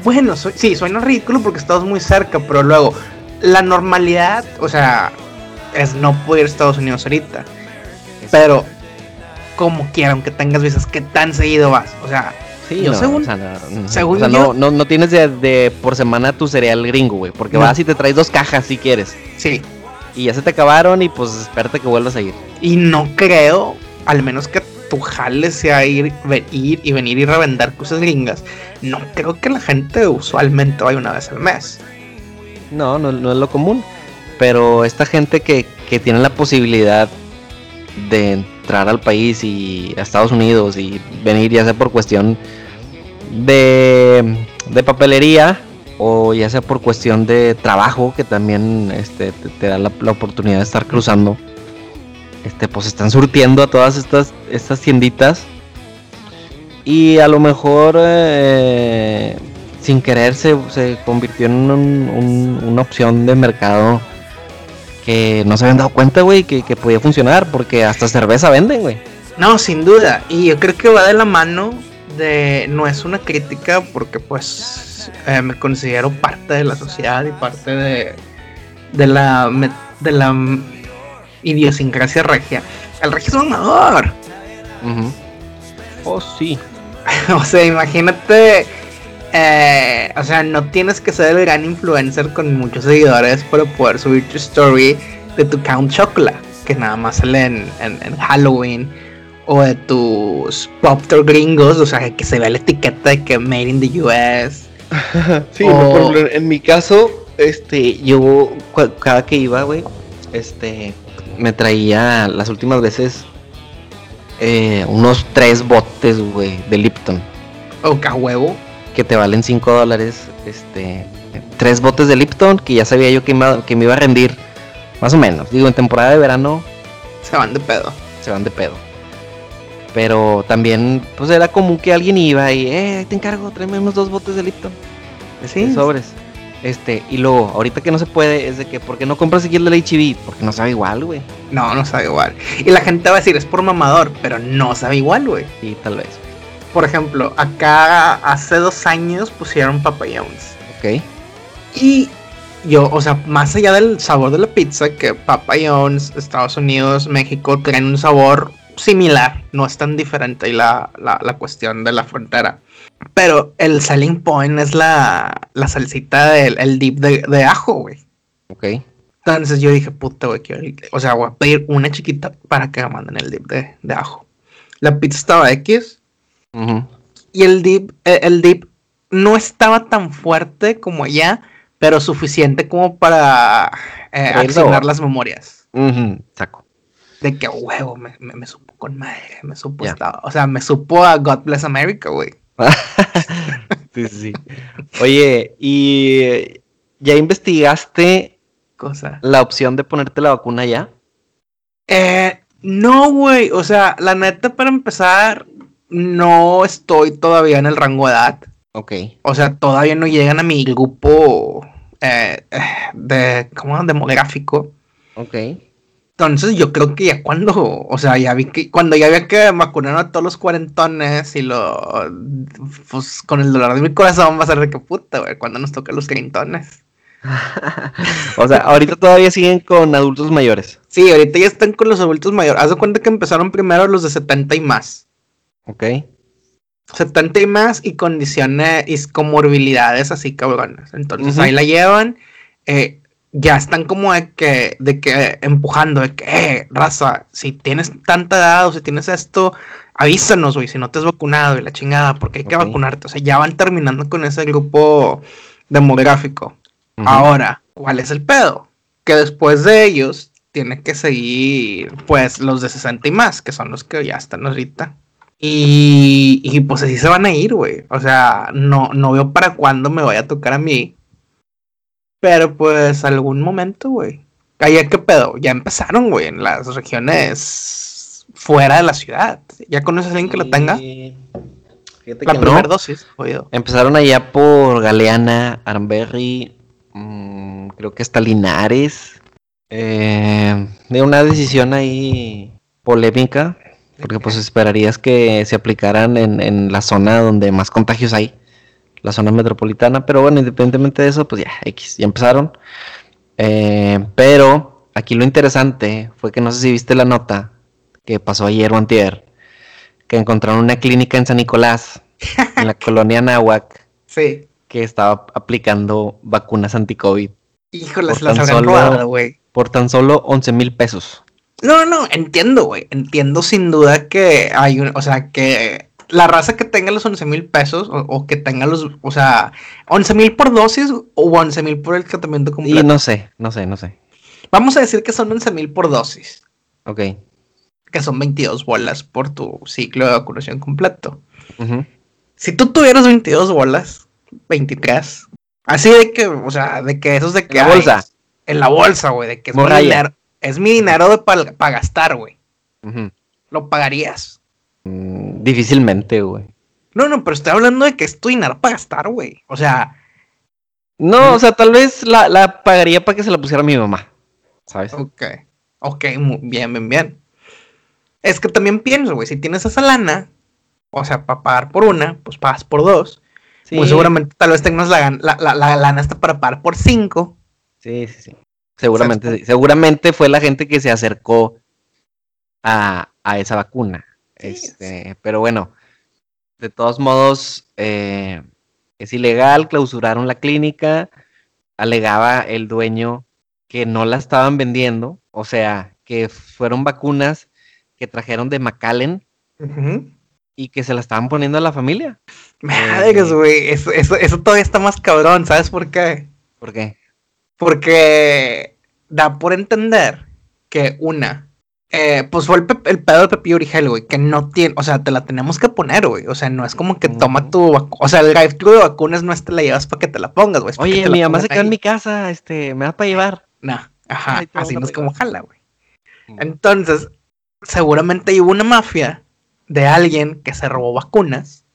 bueno, sí, suena ridículo porque estamos muy cerca, pero luego, la normalidad, o sea, es no poder ir a Estados Unidos ahorita. Pero, como quiera, aunque tengas visas, ¿qué tan seguido vas? O sea, Sí, no, según- o sea, no, según o sea, yo- no, no, tienes de, de por semana tu cereal gringo, güey, porque vas y te traes dos cajas si quieres. sí. Y ya se te acabaron y pues espérate que vuelvas a ir. Y no creo, al menos que tu jale sea ir, ir y venir y revender cosas gringas, no creo que la gente usualmente vaya una vez al mes. No, no, no es lo común. Pero esta gente que, que tiene la posibilidad de entrar al país y a Estados Unidos y venir ya sea por cuestión de, de papelería o ya sea por cuestión de trabajo que también este, te, da la, oportunidad de estar cruzando. Este, pues están surtiendo a todas estas, estas tienditas. Y a lo mejor eh, sin querer se, se convirtió en un- una opción de mercado que no se habían dado cuenta, güey, que, que podía funcionar, porque hasta cerveza venden, güey. No, sin duda. Y yo creo que va de la mano de. No es una crítica porque, pues, eh, me considero parte de la sociedad y parte de. De la. De la. idiosincrasia regia. El regio es mamador. Ujú. Oh, sí. o sea, imagínate. eh, o sea, no tienes que ser el gran influencer con muchos seguidores para poder subir tu story de tu Count Chocolate, que nada más sale en, en- en Halloween, o de tus Pop Tour gringos, o sea, que se vea la etiqueta de que Made in the US. Sí, O- por ejemplo, en mi caso, este, yo cada que iba, güey, este, me traía las últimas veces eh, unos tres botes, güey, de Lipton, O a huevo. que te valen 5 dólares, este, tres botes de Lipton, que ya sabía yo que, me- que me iba a rendir, más o menos. Digo, en temporada de verano Se van de pedo. se van de pedo. Pero también, pues era común que alguien iba y, eh, te encargo, tráeme unos dos botes de Lipton. Sí. de sobres. Este, y luego, ahorita que no se puede, es de que, ¿por qué no compras aquí el del HB? Porque no sabe igual, güey. No, no sabe igual. Y la gente va a decir, es por mamador, pero no sabe igual, güey. Sí, tal vez. Por ejemplo, acá hace dos años pusieron Papa John's. Ok. Y yo, o sea, más allá del sabor de la pizza, que Papa John's, Estados Unidos, México tienen un sabor similar, no es tan diferente ahí la, la, la cuestión de la frontera. Pero el selling point es la, la salsita del el dip de, de ajo, güey. Ok. Entonces yo dije, puta, güey, quiero el- o sea, voy a pedir una chiquita para que me manden el dip de, de ajo. La pizza estaba X y el dip, eh, el dip no estaba tan fuerte como allá, pero suficiente como para eh, accionar las memorias. Ujú, Saco. De que huevo, me, me, me supo con madre, me supo o sea, me supo a God Bless America, güey. sí, sí, sí. Oye, ¿y ya investigaste Cosa. la opción de ponerte la vacuna ya? Eh, no, güey, o sea, la neta, para empezar, no estoy todavía en el rango de edad. Ok. O sea, todavía no llegan a mi grupo eh, eh, de, ¿cómo? Demográfico. Ok. Entonces yo creo que ya cuando, o sea, ya vi que cuando ya había que vacunar a todos los cuarentones y lo, pues con el dolor de mi corazón va a ser de que puta, güey, cuando nos toca los treintones. o sea, ahorita todavía siguen con adultos mayores. Sí, ahorita ya están con los adultos mayores. Haz de cuenta que empezaron primero los de 70 y más. Ok. 70 y más y condiciones y comorbilidades así cabronas. Entonces ahí la llevan. eh, ya están como de que, de que empujando, de que, eh, raza, si tienes tanta edad o si tienes esto, avísanos, güey, si no te has vacunado y la chingada, porque hay que vacunarte. O sea, ya van terminando con ese grupo demográfico. Ahora, ¿cuál es el pedo? Que después de ellos tiene que seguir, pues, los de 60 y más, que son los que ya están ahorita. Y, y pues así se van a ir, güey. O sea, no, no veo para cuándo me vaya a tocar a mí. Pero pues algún momento, güey. Allá qué pedo, ya empezaron, güey, en las regiones fuera de la ciudad. ¿Ya conoces a alguien que la tenga? Fíjate La que primera no. dosis, oído. Empezaron allá por Galeana, Aranberry, mm, creo que hasta Linares. Eh, de una decisión ahí polémica, porque pues esperarías que se aplicaran en, en la zona donde más contagios hay, la zona metropolitana, pero bueno, independientemente de eso, pues ya, X, ya empezaron. Eh, pero aquí lo interesante fue que no sé si viste la nota que pasó ayer o antier, que encontraron una clínica en San Nicolás, en la colonia Nahuac, Sí. que estaba aplicando vacunas anti-COVID Híjole, se las habrán robado, güey. por tan solo 11 mil pesos. No, no, entiendo, güey. Entiendo sin duda que hay un, o sea, que la raza que tenga los 11 mil pesos o, o que tenga los, o sea, 11 mil por dosis o 11 mil por el tratamiento Y completo. no sé, no sé, no sé. Vamos a decir que son 11 mil por dosis, Ok. que son 22 bolas por tu ciclo de vacunación completo. Si tú tuvieras 22 bolas, 23, así de que, o sea, de que esos de que En la ay, bolsa. en la bolsa, güey, de que es mi dinero, es mi dinero para gastar, güey. Lo pagarías. Mm, difícilmente, güey. No, no, pero estoy hablando de que es tu dinero para gastar, güey. O sea, No, o sea, tal vez la, la pagaría para que se la pusiera mi mamá. ¿Sabes? ok. Ok, muy bien, bien, bien. Es que también pienso, güey, si tienes esa lana, o sea, para pagar por una, pues pagas por dos. Sí, Muy seguramente tal vez tengas la, la, la lana hasta para pagar por cinco. Sí, sí, sí. Seguramente, sí. Seguramente fue la gente que se acercó a, a esa vacuna. Sí, Este, pero bueno, de todos modos, eh, es ilegal, clausuraron la clínica, alegaba el dueño que no la estaban vendiendo, o sea, que fueron vacunas que trajeron de McAllen y que se la estaban poniendo a la familia. Madres, güey. Eso, eso, eso todavía está más cabrón, ¿sabes por qué? ¿Por qué? Porque da por entender que una, eh, pues fue el, pe- el pedo de Pepillo Origel, güey, que no tiene, o sea, te la tenemos que poner, güey. O sea, no es como que toma tu vacu- o sea, el drive-thru de vacunas no es te la llevas para que te la pongas, güey. Oye, mi mamá se quedó en mi casa, este, me da para llevar. No, ajá, así no es como jala, güey. Entonces, seguramente hubo una mafia de alguien que se robó vacunas.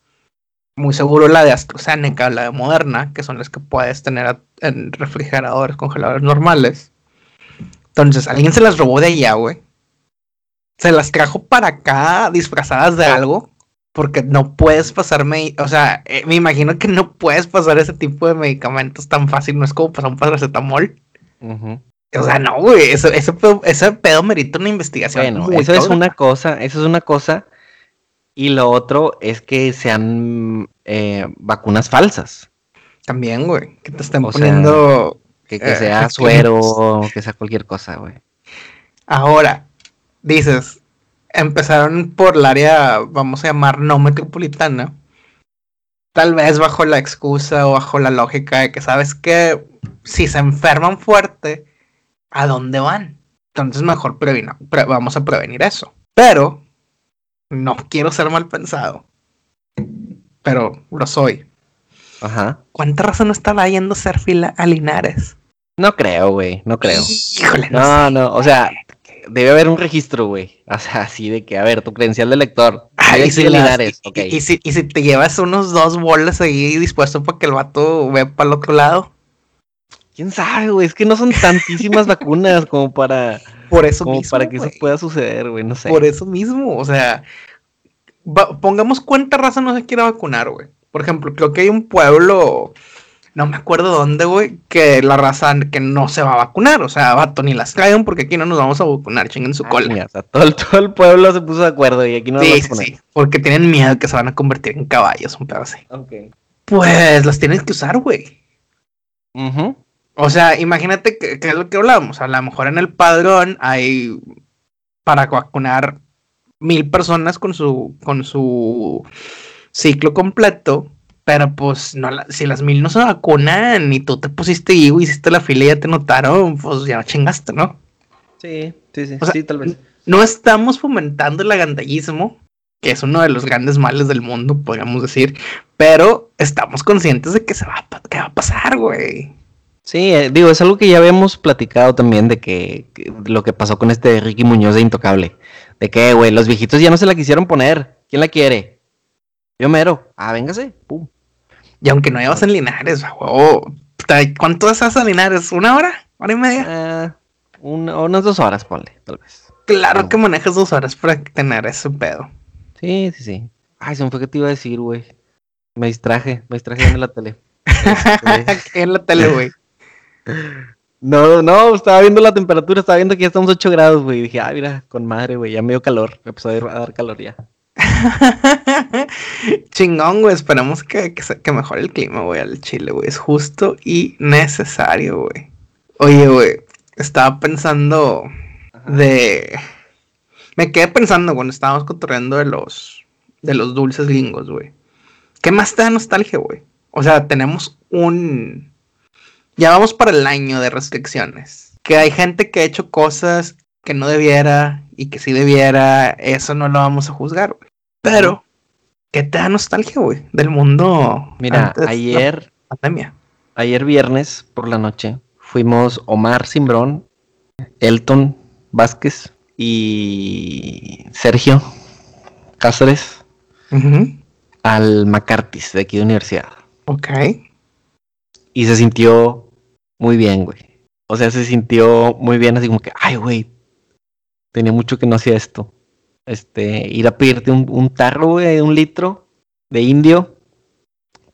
Muy seguro la de AstraZeneca, la de Moderna, que son las que puedes tener en refrigeradores, congeladores normales. Entonces, alguien se las robó de allá, güey. Se las trajo para acá disfrazadas de algo. Porque no puedes pasarme, o sea, eh, me imagino que no puedes pasar ese tipo de medicamentos tan fácil, no es como pasar un paracetamol. Ujú. O sea, no, güey, eso, ese, pedo, ese pedo merita una investigación. Bueno, eso es una cosa, eso es una cosa. Y lo otro es que sean eh, vacunas falsas. También, güey, que te estén O sea, poniendo... Que, que Eh, sea efectivamente. suero, que sea cualquier cosa, güey. Ahora, dices, empezaron por el área, vamos a llamar, no metropolitana. Tal vez bajo la excusa o bajo la lógica de que sabes que si se enferman fuerte, ¿a dónde van? Entonces mejor previno- pre- vamos a prevenir eso. Pero no quiero ser mal pensado. Pero lo soy. Ajá. ¿Cuánta razón estaba yendo a hacer fila a Linares? No creo, güey, no creo. Híjole, no, No, sé. no, o sea, debe haber un registro, güey. O sea, así de que, a ver, tu credencial de lector. Ay, y, si Linares, y- si, y si te llevas unos dos bolas ahí dispuesto para que el vato vea para el otro lado. ¿Quién sabe, güey? Es que no son tantísimas vacunas como para, Por eso como mismo. para que eso pueda suceder, güey. No sé. Por eso mismo. O sea, va- pongamos cuánta raza no se quiere vacunar, güey. Por ejemplo, creo que hay un pueblo, no me acuerdo dónde, güey, que la raza que no se va a vacunar. O sea, vato, ni las traigan porque aquí no nos vamos a vacunar, chinguen su Ah, cola. o sea, todo, el, todo el pueblo se puso de acuerdo y aquí no lo sí, vamos a sí, porque tienen miedo que se van a convertir en caballos, un pedo así. Ok. Pues las tienes que usar, güey. O sea, imagínate que, que es lo que hablábamos. A lo mejor en el padrón hay para vacunar mil personas con su, con su ciclo completo. Pero pues no si las mil no se vacunan y tú te pusiste y hiciste la fila y ya te notaron, pues ya chingaste, ¿no? Sí, sí, sí, O sea, sí, tal vez. No estamos fomentando el agandallismo, que es uno de los grandes males del mundo, podríamos decir, pero estamos conscientes de que se va a, que va a pasar, güey. Sí, eh, digo, es algo que ya habíamos platicado también de que, que lo que pasó con este Ricky Muñoz de Intocable, ¿De qué, güey? Los viejitos ya no se la quisieron poner. ¿Quién la quiere? Yo mero. Ah, véngase. Pum. Y aunque no llevas en Linares, huevo. ¿Cuánto estás a Linares? ¿Una hora? ¿Hora y media? Eh, unas dos horas, ponle, tal vez. Claro que manejas dos horas para tener ese pedo. Sí, sí, sí. Ay, se me fue que te iba a decir, güey. Me distraje, me distraje en la tele. ¿Qué en la tele, güey? No, no, estaba viendo la temperatura, estaba viendo que ya estamos 8 grados, güey. Dije, ah, mira, con madre, güey, ya me dio calor. Me empezó a dar calor ya. Chingón, güey. Esperamos que, que, mejore el clima, güey, al Chile, güey. Es justo y necesario, güey. Oye, güey, estaba pensando de. Me quedé pensando cuando estábamos cotorreando de los, de los dulces gringos, güey. ¿Qué más te da nostalgia, güey? O sea, tenemos un. Ya vamos para el año de restricciones. Que hay gente que ha hecho cosas que no debiera y que sí debiera. Eso no lo vamos a juzgar, güey. Pero, ¿qué te da nostalgia, güey? Del mundo. Mira, ayer. Pandemia. Ayer viernes por la noche fuimos Omar Simbrón, Elton Vázquez y Sergio Cáceres al McCarthy's de aquí de universidad. Ok. Y se sintió muy bien, güey. O sea, se sintió muy bien, así como que, ay, güey, tenía mucho que no hacía esto. Este, ir a pedirte un, tarro, güey, de un litro de indio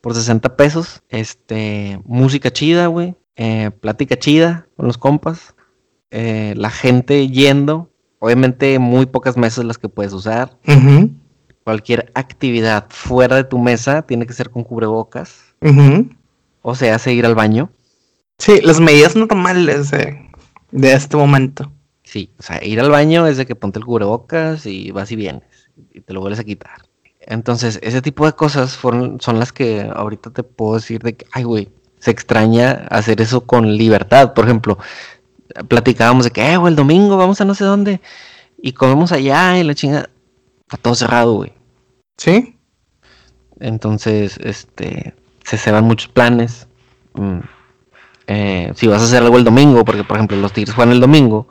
por 60 pesos. Este, música chida, güey. Eh, plática chida con los compas. Eh, la gente yendo. Obviamente, muy pocas mesas las que puedes usar cualquier actividad fuera de tu mesa tiene que ser con cubrebocas. O sea, seguir al baño. Sí, las medidas normales de, de, este momento. Sí, o sea, ir al baño es de que ponte el cubrebocas y vas y vienes y te lo vuelves a quitar. Entonces, ese tipo de cosas fueron, son las que ahorita te puedo decir de que, ay, güey, se extraña hacer eso con libertad. Por ejemplo, platicábamos de que, eh, güey, el domingo vamos a no sé dónde y comemos allá y la chingada está todo cerrado, güey. Sí. Entonces, este, se ceban muchos planes. Mm, eh, si vas a hacer algo el domingo, porque por ejemplo los Tigres juegan el domingo,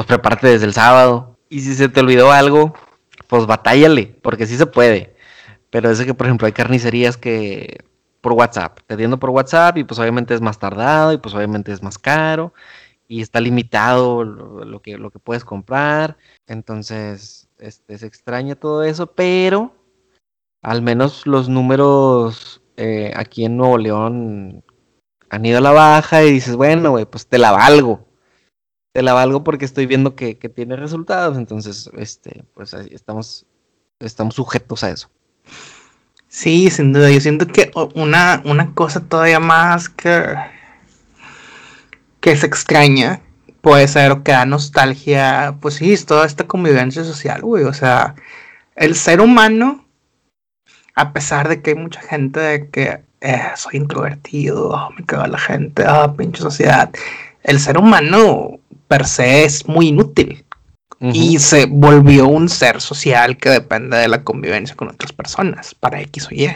pues prepárate desde el sábado. Y si se te olvidó algo, pues batállale, porque sí se puede. Pero es que, por ejemplo, hay carnicerías que por WhatsApp, te atiendo por WhatsApp y pues obviamente es más tardado y pues obviamente es más caro y está limitado lo que, lo que puedes comprar. Entonces, este, se extraña todo eso, pero al menos los números eh, aquí en Nuevo León han ido a la baja y dices, bueno, pues te la valgo. Te la valgo porque estoy viendo que, tiene resultados. Entonces, este, pues estamos, estamos sujetos a eso. Sí, sin duda. Yo siento que una, una cosa todavía más que, que se extraña puede ser que da nostalgia, pues sí, es toda esta convivencia social, güey. O sea, el ser humano, a pesar de que hay mucha gente de que eh, soy introvertido, me cago la gente, ah, pinche sociedad, el ser humano per se es muy inútil. Y se volvió un ser social que depende de la convivencia con otras personas, para X o Y.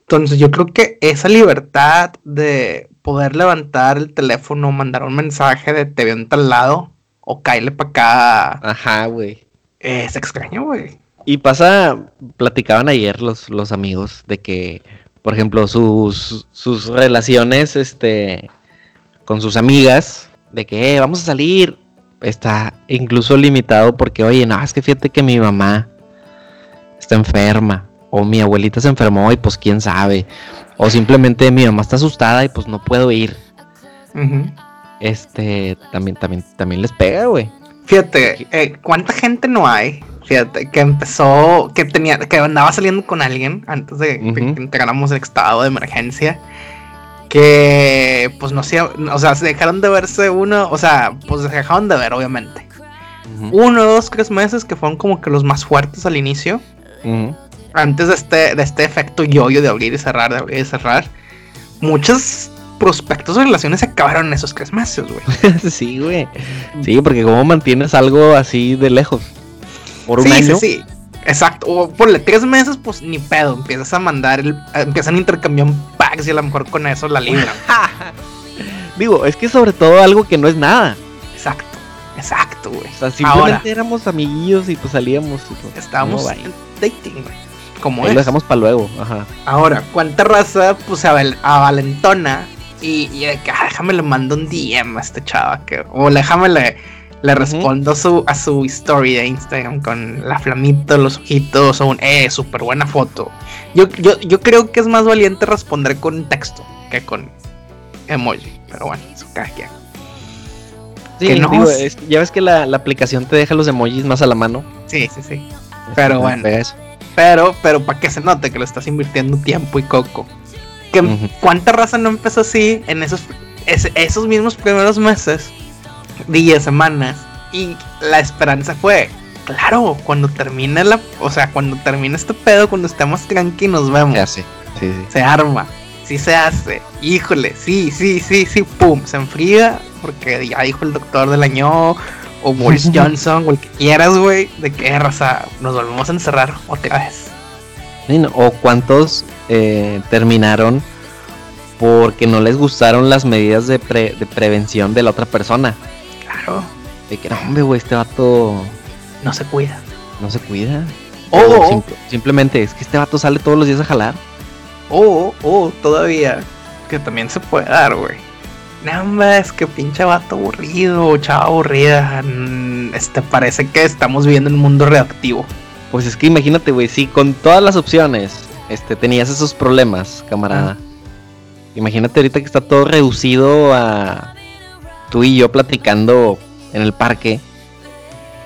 Entonces yo creo que esa libertad de poder levantar el teléfono, mandar un mensaje de te veo en tal lado o caerle para acá. Ajá, güey. Es extraño, güey. Y pasa, platicaban ayer los, los amigos de que, por ejemplo, sus, sus relaciones este, con sus amigas, de que eh, vamos a salir, está incluso limitado porque, oye, no, es que fíjate que mi mamá está enferma o mi abuelita se enfermó y pues quién sabe, o simplemente mi mamá está asustada y pues no puedo ir. Este, también, también, también les pega, güey. Fíjate, eh, ¿cuánta gente no hay? Fíjate, que empezó, que tenía, que andaba saliendo con alguien antes de que integráramos el estado de emergencia. Que pues no sé, o sea, se dejaron de verse uno, o sea, pues se dejaron de ver, obviamente. Uno, dos, tres meses que fueron como que los más fuertes al inicio antes de este, de este efecto yoyo de abrir y cerrar, de abrir y cerrar, muchos prospectos de relaciones se acabaron en esos tres meses, güey. sí, güey. Sí, porque cómo mantienes algo así de lejos. Por un año. Sí, sí. Exacto. O por tres meses, pues ni pedo. Empiezas a mandar, el, empiezan a intercambiar packs y a lo mejor con eso la libra. Digo, es que sobre todo algo que no es nada. Exacto. Exacto, güey. O sea, simplemente éramos amiguillos y pues salíamos. Y pues, estábamos en dating, güey. Como Ahí es. lo dejamos para luego, ajá. Ahora, ¿cuánta raza pues se aval- avalentona? Y, y de que, ah, déjame le mando un DM a este chava. Que, o déjame le, le respondo su, a su story de Instagram con la flamita, los ojitos, o un, eh, súper buena foto. Yo, yo, yo creo que es más valiente responder con texto que con emoji. Pero bueno, eso cada quien. Sí, Que no digo, es- es- ya ves que la, la aplicación te deja los emojis más a la mano. Sí, sí, sí. Pero bueno. Pero, pero para que se note que lo estás invirtiendo tiempo y coco. Que cuánta raza no empezó así en esos, ese- esos mismos primeros meses, días, semanas. Y la esperanza fue, claro, cuando termine la, o sea, cuando termine este pedo, cuando estemos tranqui nos vemos. Se hace. Sí, sí. Se arma, sí se hace. Híjole, sí, sí, sí, sí, pum, se enfría porque ya dijo el doctor del año o Boris Johnson o el que quieras, güey, de que raza nos volvemos a encerrar otra vez. O cuántos eh, terminaron porque no les gustaron las medidas de, pre- de prevención de la otra persona. Claro, De que, no, hombre, güey, este vato no se cuida. no se cuida. O, O simple- simplemente es que este vato sale todos los días a jalar. o, o todavía, que también se puede dar, güey. Nada es que pinche vato aburrido, chava aburrida. mm, Este parece que estamos viviendo en un mundo reactivo. Pues es que imagínate, güey, si con todas las opciones este, tenías esos problemas, camarada. Imagínate ahorita que está todo reducido a tú y yo platicando en el parque,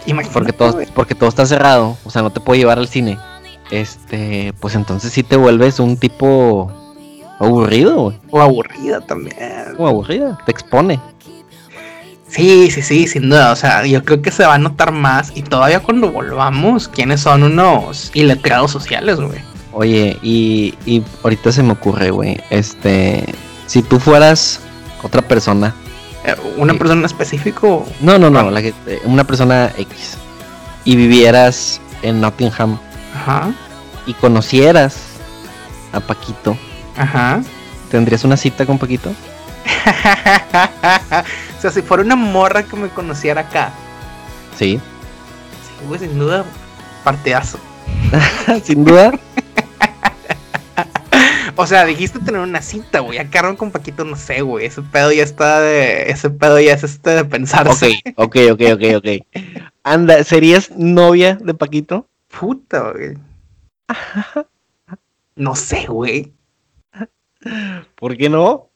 Imagínate, porque todo, porque todo está cerrado, o sea, no te puedo llevar al cine. Este, pues entonces sí te vuelves un tipo aburrido, güey. O aburrida también. O aburrido, te expone. Sí, sí, sí, sin duda. O sea, yo creo que se va a notar más. Y todavía cuando volvamos, ¿quiénes son unos iletrados sociales, güey? Oye, y, y ahorita se me ocurre, güey, este, si tú fueras otra persona, ¿Una Sí. persona en específico? No, no, no, la que- eh, una persona X. Y vivieras en Nottingham Ajá, y conocieras a Paquito, ajá. ¿tendrías una cita con Paquito? o sea, si fuera una morra que me conociera acá. Sí, Sí, güey, sin duda, partidazo. sin duda. O sea, dijiste tener una cita, güey. Acá con Paquito, no sé, güey. Ese pedo ya está de. Ese pedo ya es este de Ok, pensarse. ok, ok, ok, ok. Anda, ¿serías novia de Paquito? Puta, güey. No sé, güey. ¿Por qué no?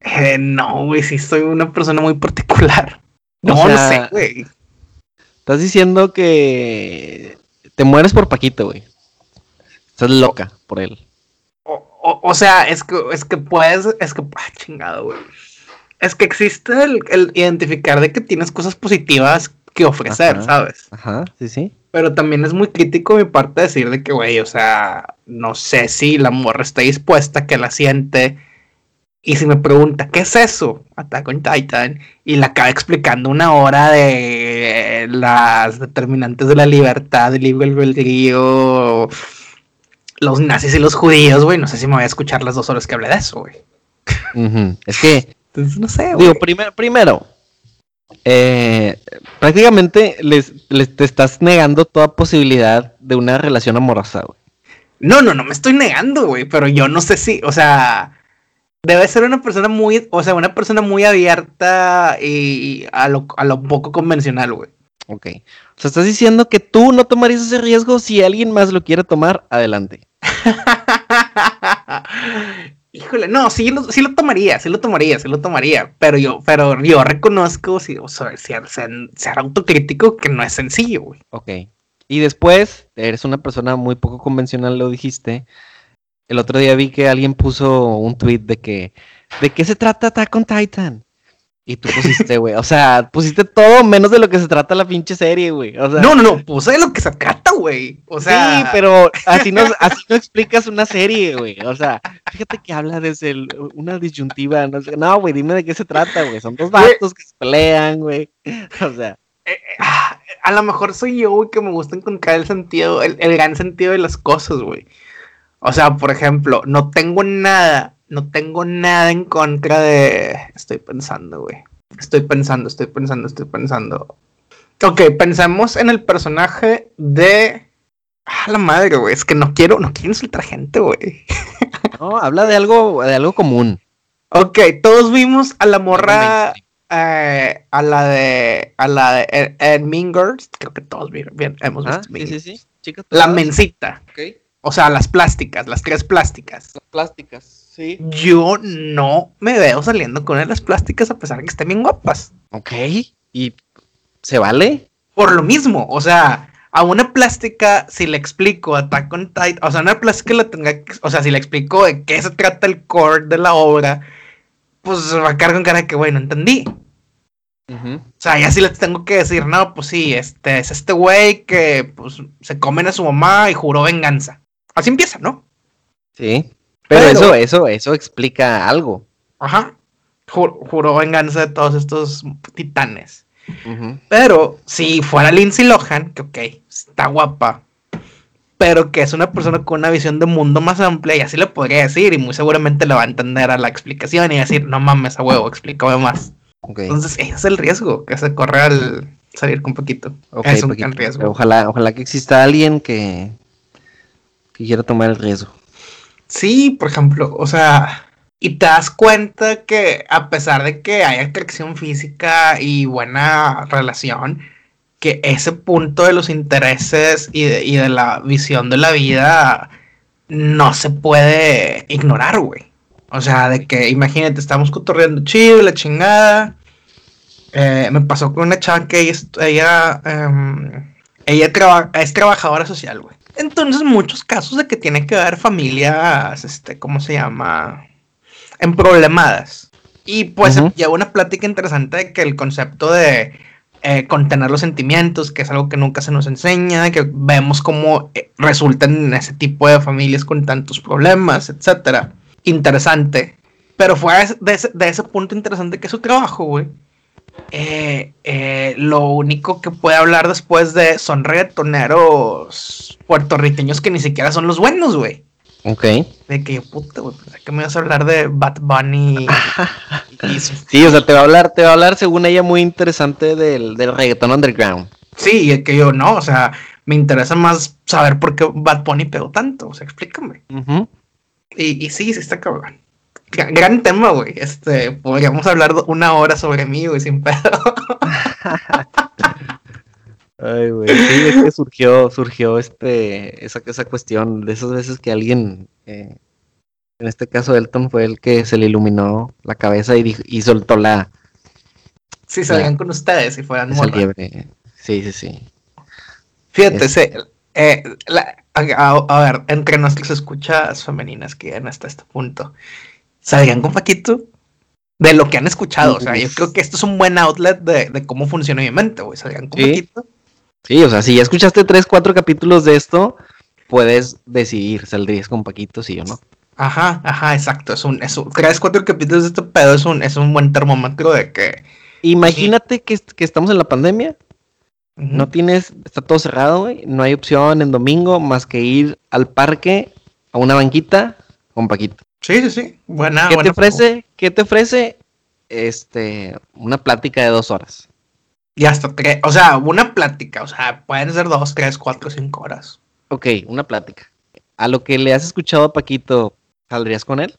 Eh, no, güey, sí soy una persona muy particular. O No, no sé, güey. Estás diciendo que te mueres por Paquito, güey. Estás loca por él. O, sea, es que, es que puedes, es que, ah, chingado, güey. Es que existe el, el identificar de que tienes cosas positivas que ofrecer, Ajá. ¿sabes? Ajá, sí, sí. Pero también es muy crítico mi parte decir de que, güey, o sea, no sé si la morra está dispuesta, que la siente. Y si me pregunta, ¿qué es eso? Attack on Titan. Y la acaba explicando una hora de las determinantes de la libertad, el libre albedrío, los nazis y los judíos, güey. No sé si me voy a escuchar las dos horas que hablé de eso, güey. Es que Entonces, no sé, güey. Digo, primero, primero eh, prácticamente les, les- te estás negando toda posibilidad de una relación amorosa, güey. No, no, no me estoy negando, güey, pero yo no sé si, o sea, debe ser una persona muy, o sea, una persona muy abierta y a lo, a lo poco convencional, güey. Ok. O sea, estás diciendo que tú no tomarías ese riesgo si alguien más lo quiere tomar, adelante. Híjole, no, sí lo, sí lo tomaría, sí lo tomaría, sí lo tomaría, pero yo, pero yo reconozco, sí, o sea, ser, ser, ser autocrítico que no es sencillo, güey. Ok. Y después, eres una persona muy poco convencional, lo dijiste. El otro día vi que alguien puso un tweet de que, ¿de qué se trata Attack on Titan? Y tú pusiste, güey. O sea, pusiste todo menos de lo que se trata la pinche serie, güey. O sea, No, no, no, puse de lo que se trata, güey. O sea, sí, pero así no, así no explicas una serie, güey. O sea, fíjate que habla desde el- una disyuntiva. No, güey, dime de qué se trata, güey. Son dos vatos que se pelean, güey. O sea, Ah, a lo mejor soy yo, güey, que me gusta encontrar el sentido, el, el gran sentido de las cosas, güey. O sea, por ejemplo, no tengo nada, no tengo nada en contra de... Estoy pensando, güey. Estoy pensando, estoy pensando, estoy pensando. Ok, pensamos en el personaje de. Ah, la madre, güey. Es que no quiero, no quiero insultar gente, güey. No, habla de algo, de algo común. Ok, todos vimos a la morra. Eh, a la de. A la de Ed, Girls. Creo que todos bien, bien hemos Ah, visto. sí, Mean sí, Girls. sí. Chicas La mencita. Ok. O sea, las plásticas, las tres plásticas. Las plásticas, sí. Yo no me veo saliendo con las plásticas a pesar de que estén bien guapas. Ok. ¿Y se vale? Por lo mismo, o sea, a una plástica, si le explico Attack on Titan, o sea, una plástica la tenga, o sea, si le explico de qué se trata el core de la obra, pues va a quedar con cara de que, güey, no entendí. O sea, ya sí les tengo que decir, no, pues sí, este es este güey que pues se comen a su mamá y juró venganza. Así empieza, ¿no? Sí. Pero, Pero- eso, eso, eso explica algo. Ajá. Ju- juró venganza de todos estos titanes. Pero si fuera Lindsay Lohan, que ok, está guapa, pero que es una persona con una visión de mundo más amplia, y así le podría decir, y muy seguramente le va a entender a la explicación y decir, no mames a huevo, explícame más. Ok. Entonces, ese es el riesgo que se corre al salir con poquito. Ok, es un Paquito. gran riesgo. Ojalá, ojalá que exista alguien que, que quiera tomar el riesgo. Sí, por ejemplo, o sea, y te das cuenta que a pesar de que hay atracción física y buena relación, que ese punto de los intereses y de, la visión de la vida no se puede ignorar, güey. O sea, de que imagínate, estamos cotorreando chido, la chingada. Eh, me pasó con una chava que ella, ella, em, es trabajadora social, güey. Entonces, muchos casos de que tiene que haber familias, este, ¿cómo se llama? Emproblemadas. Y pues Ujú. lleva una plática interesante de que el concepto de eh, contener los sentimientos, que es algo que nunca se nos enseña, que vemos cómo eh, resultan en ese tipo de familias con tantos problemas, etcétera. Interesante. Pero fuera de ese- de ese, de ese punto interesante que es su trabajo, güey. Eh, eh, lo único que puede hablar después de son reggaetoneros puertorriqueños que ni siquiera son los buenos, güey. Ok. De que puta, güey, que me ibas a hablar de Bad Bunny y su Sí, o sea, te va a hablar, te va a hablar según ella muy interesante del, del reggaetón underground. Sí, es que yo no, o sea, me interesa más saber por qué Bad Bunny pegó tanto, o sea, explícame. Ujú. Y, y sí, sí está cabrón. Gra- Gran tema, güey. Este, podríamos hablar una hora sobre mí, güey, sin pedo. Ay, güey. Sí, es que surgió, surgió este, esa, esa cuestión de esas veces que alguien, eh, en este caso Elton fue el que se le iluminó la cabeza y, dijo- y soltó la, Si salgan con ustedes, si fueran liebre. Sí, sí, sí. Fíjate, Es- se- eh, la- a, ver, entre nuestras escuchas femeninas que llegan hasta este punto, ¿salgan con Paquito? De lo que han escuchado, o sea, yo creo que esto es un buen outlet de, de cómo funciona mi mente, güey. ¿Salgan con Sí. Paquito? Sí, o sea, si ya escuchaste tres, cuatro capítulos de esto, puedes decidir, saldrías con Paquito, sí o no. Ajá, ajá, exacto. Es un, es un, tres, cuatro capítulos de este pedo es un, es un buen termómetro de que. Imagínate que, que estamos en la pandemia, no tienes, está todo cerrado, güey, no hay opción en domingo más que ir al parque, a una banquita, con Paquito. Sí, sí, sí. Buena, ¿Qué te buena- ofrece? ¿Qué te ofrece? Este, una plática de dos horas. Y hasta tres, o sea, una plática, o sea, pueden ser dos, tres, cuatro, cinco horas. Ok, una plática. A lo que le has escuchado a Paquito, ¿saldrías con él?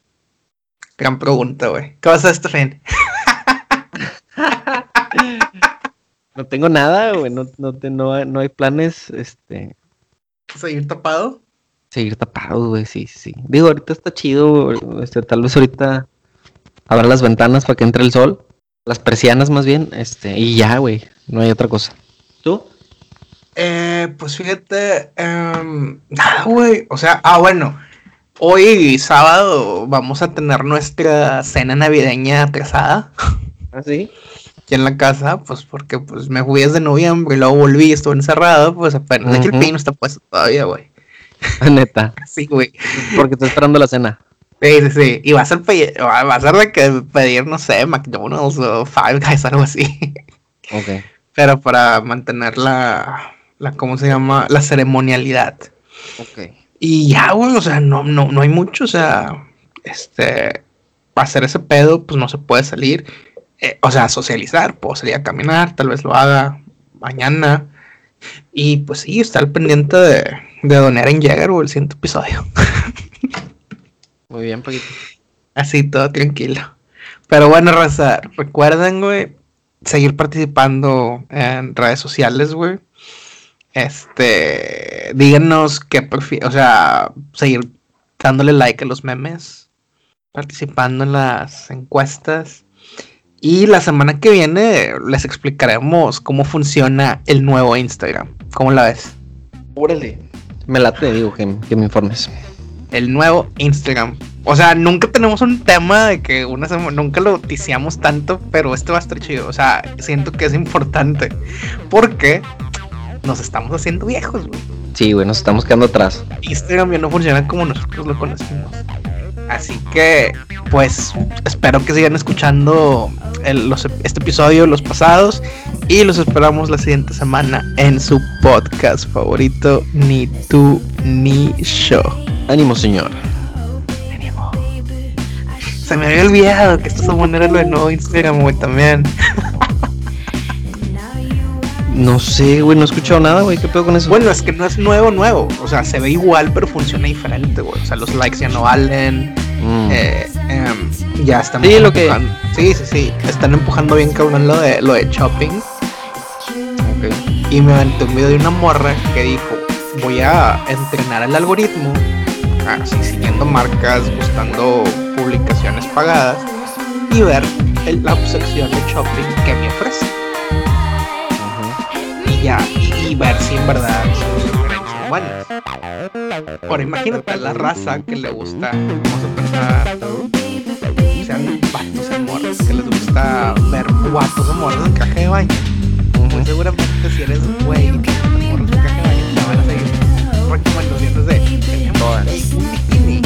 Gran pregunta, güey. ¿Qué vas a hacer fin? No tengo nada, güey, no, no, te- no, hay- no hay planes, este, ¿Seguir tapado? Seguir tapados, güey, sí, sí. Digo, ahorita está chido, este, tal vez ahorita abra las ventanas para que entre el sol, las persianas más bien, este, y ya, güey, no hay otra cosa. ¿Tú? Eh, pues fíjate, em, nada, güey. O sea, ah, bueno. Hoy sábado vamos a tener nuestra cena navideña atrasada ¿Ah, sí? aquí en la casa, pues porque pues me fui desde noviembre y luego volví, estuve encerrado, pues apenas el pino está puesto todavía, güey. Neta, Sí, güey. porque estoy esperando la cena. Sí, sí, sí. Y va a ser, va a ser de que pedir, no sé, McDonald's o Five Guys, algo así. Ok. Pero para mantener la, la, ¿cómo se llama? La ceremonialidad. Ok. Y ya, güey, o sea, no, no, no hay mucho, o sea, este, para hacer ese pedo, pues no se puede salir, eh, o sea, socializar, puedo salir a caminar, tal vez lo haga, mañana. Y pues sí, está al pendiente de, de Don Eren Jäger o el siguiente episodio. Muy bien, Paquito. Así, todo tranquilo. Pero bueno, Raza, recuerden, güey, seguir participando en redes sociales, güey. Este, díganos qué prefieren, o sea, seguir dándole like a los memes, participando en las encuestas. Y la semana que viene les explicaremos cómo funciona el nuevo Instagram. ¿Cómo la ves? Órale. Me late, digo, que, que me informes. El nuevo Instagram. O sea, nunca tenemos un tema de que una semana, nunca lo noticiamos tanto, pero este va a estar chido. O sea, siento que es importante. Porque nos estamos haciendo viejos, güey. Sí, güey, nos estamos quedando atrás. Instagram ya no funciona como nosotros lo conocimos. Así que, pues, espero que sigan escuchando el- los- este episodio, los pasados, y los esperamos la siguiente semana en su podcast favorito, Ni tú ni yo. Ánimo, señor. Ánimo. Se me había olvidado que esta semana era lo de nuevo Instagram, güey, también. No sé, güey, no he escuchado nada, güey. ¿Qué pedo con eso? Bueno, es que no es nuevo, nuevo. O sea, se ve igual, pero funciona diferente, güey. O sea, los likes ya no valen. Mm. Eh, em, ya están Sí, lo que- sí, sí, sí. Están empujando bien cabrón lo de lo de shopping. Y me aventé un video de una morra que dijo, voy a entrenar el algoritmo, así siguiendo marcas, buscando publicaciones pagadas y ver el- la sección de shopping que me ofrece. Ujú. Y ya, y, y ver si en verdad buenas. Ahora imagínate a la raza que le gusta, vamos a pensar, sean vatos en morras, que les gusta ver guatos en morras en caja de baño. Pues seguramente si eres güey morras en caja de baño, te van a seguir recomendaciones de Todas. un bikini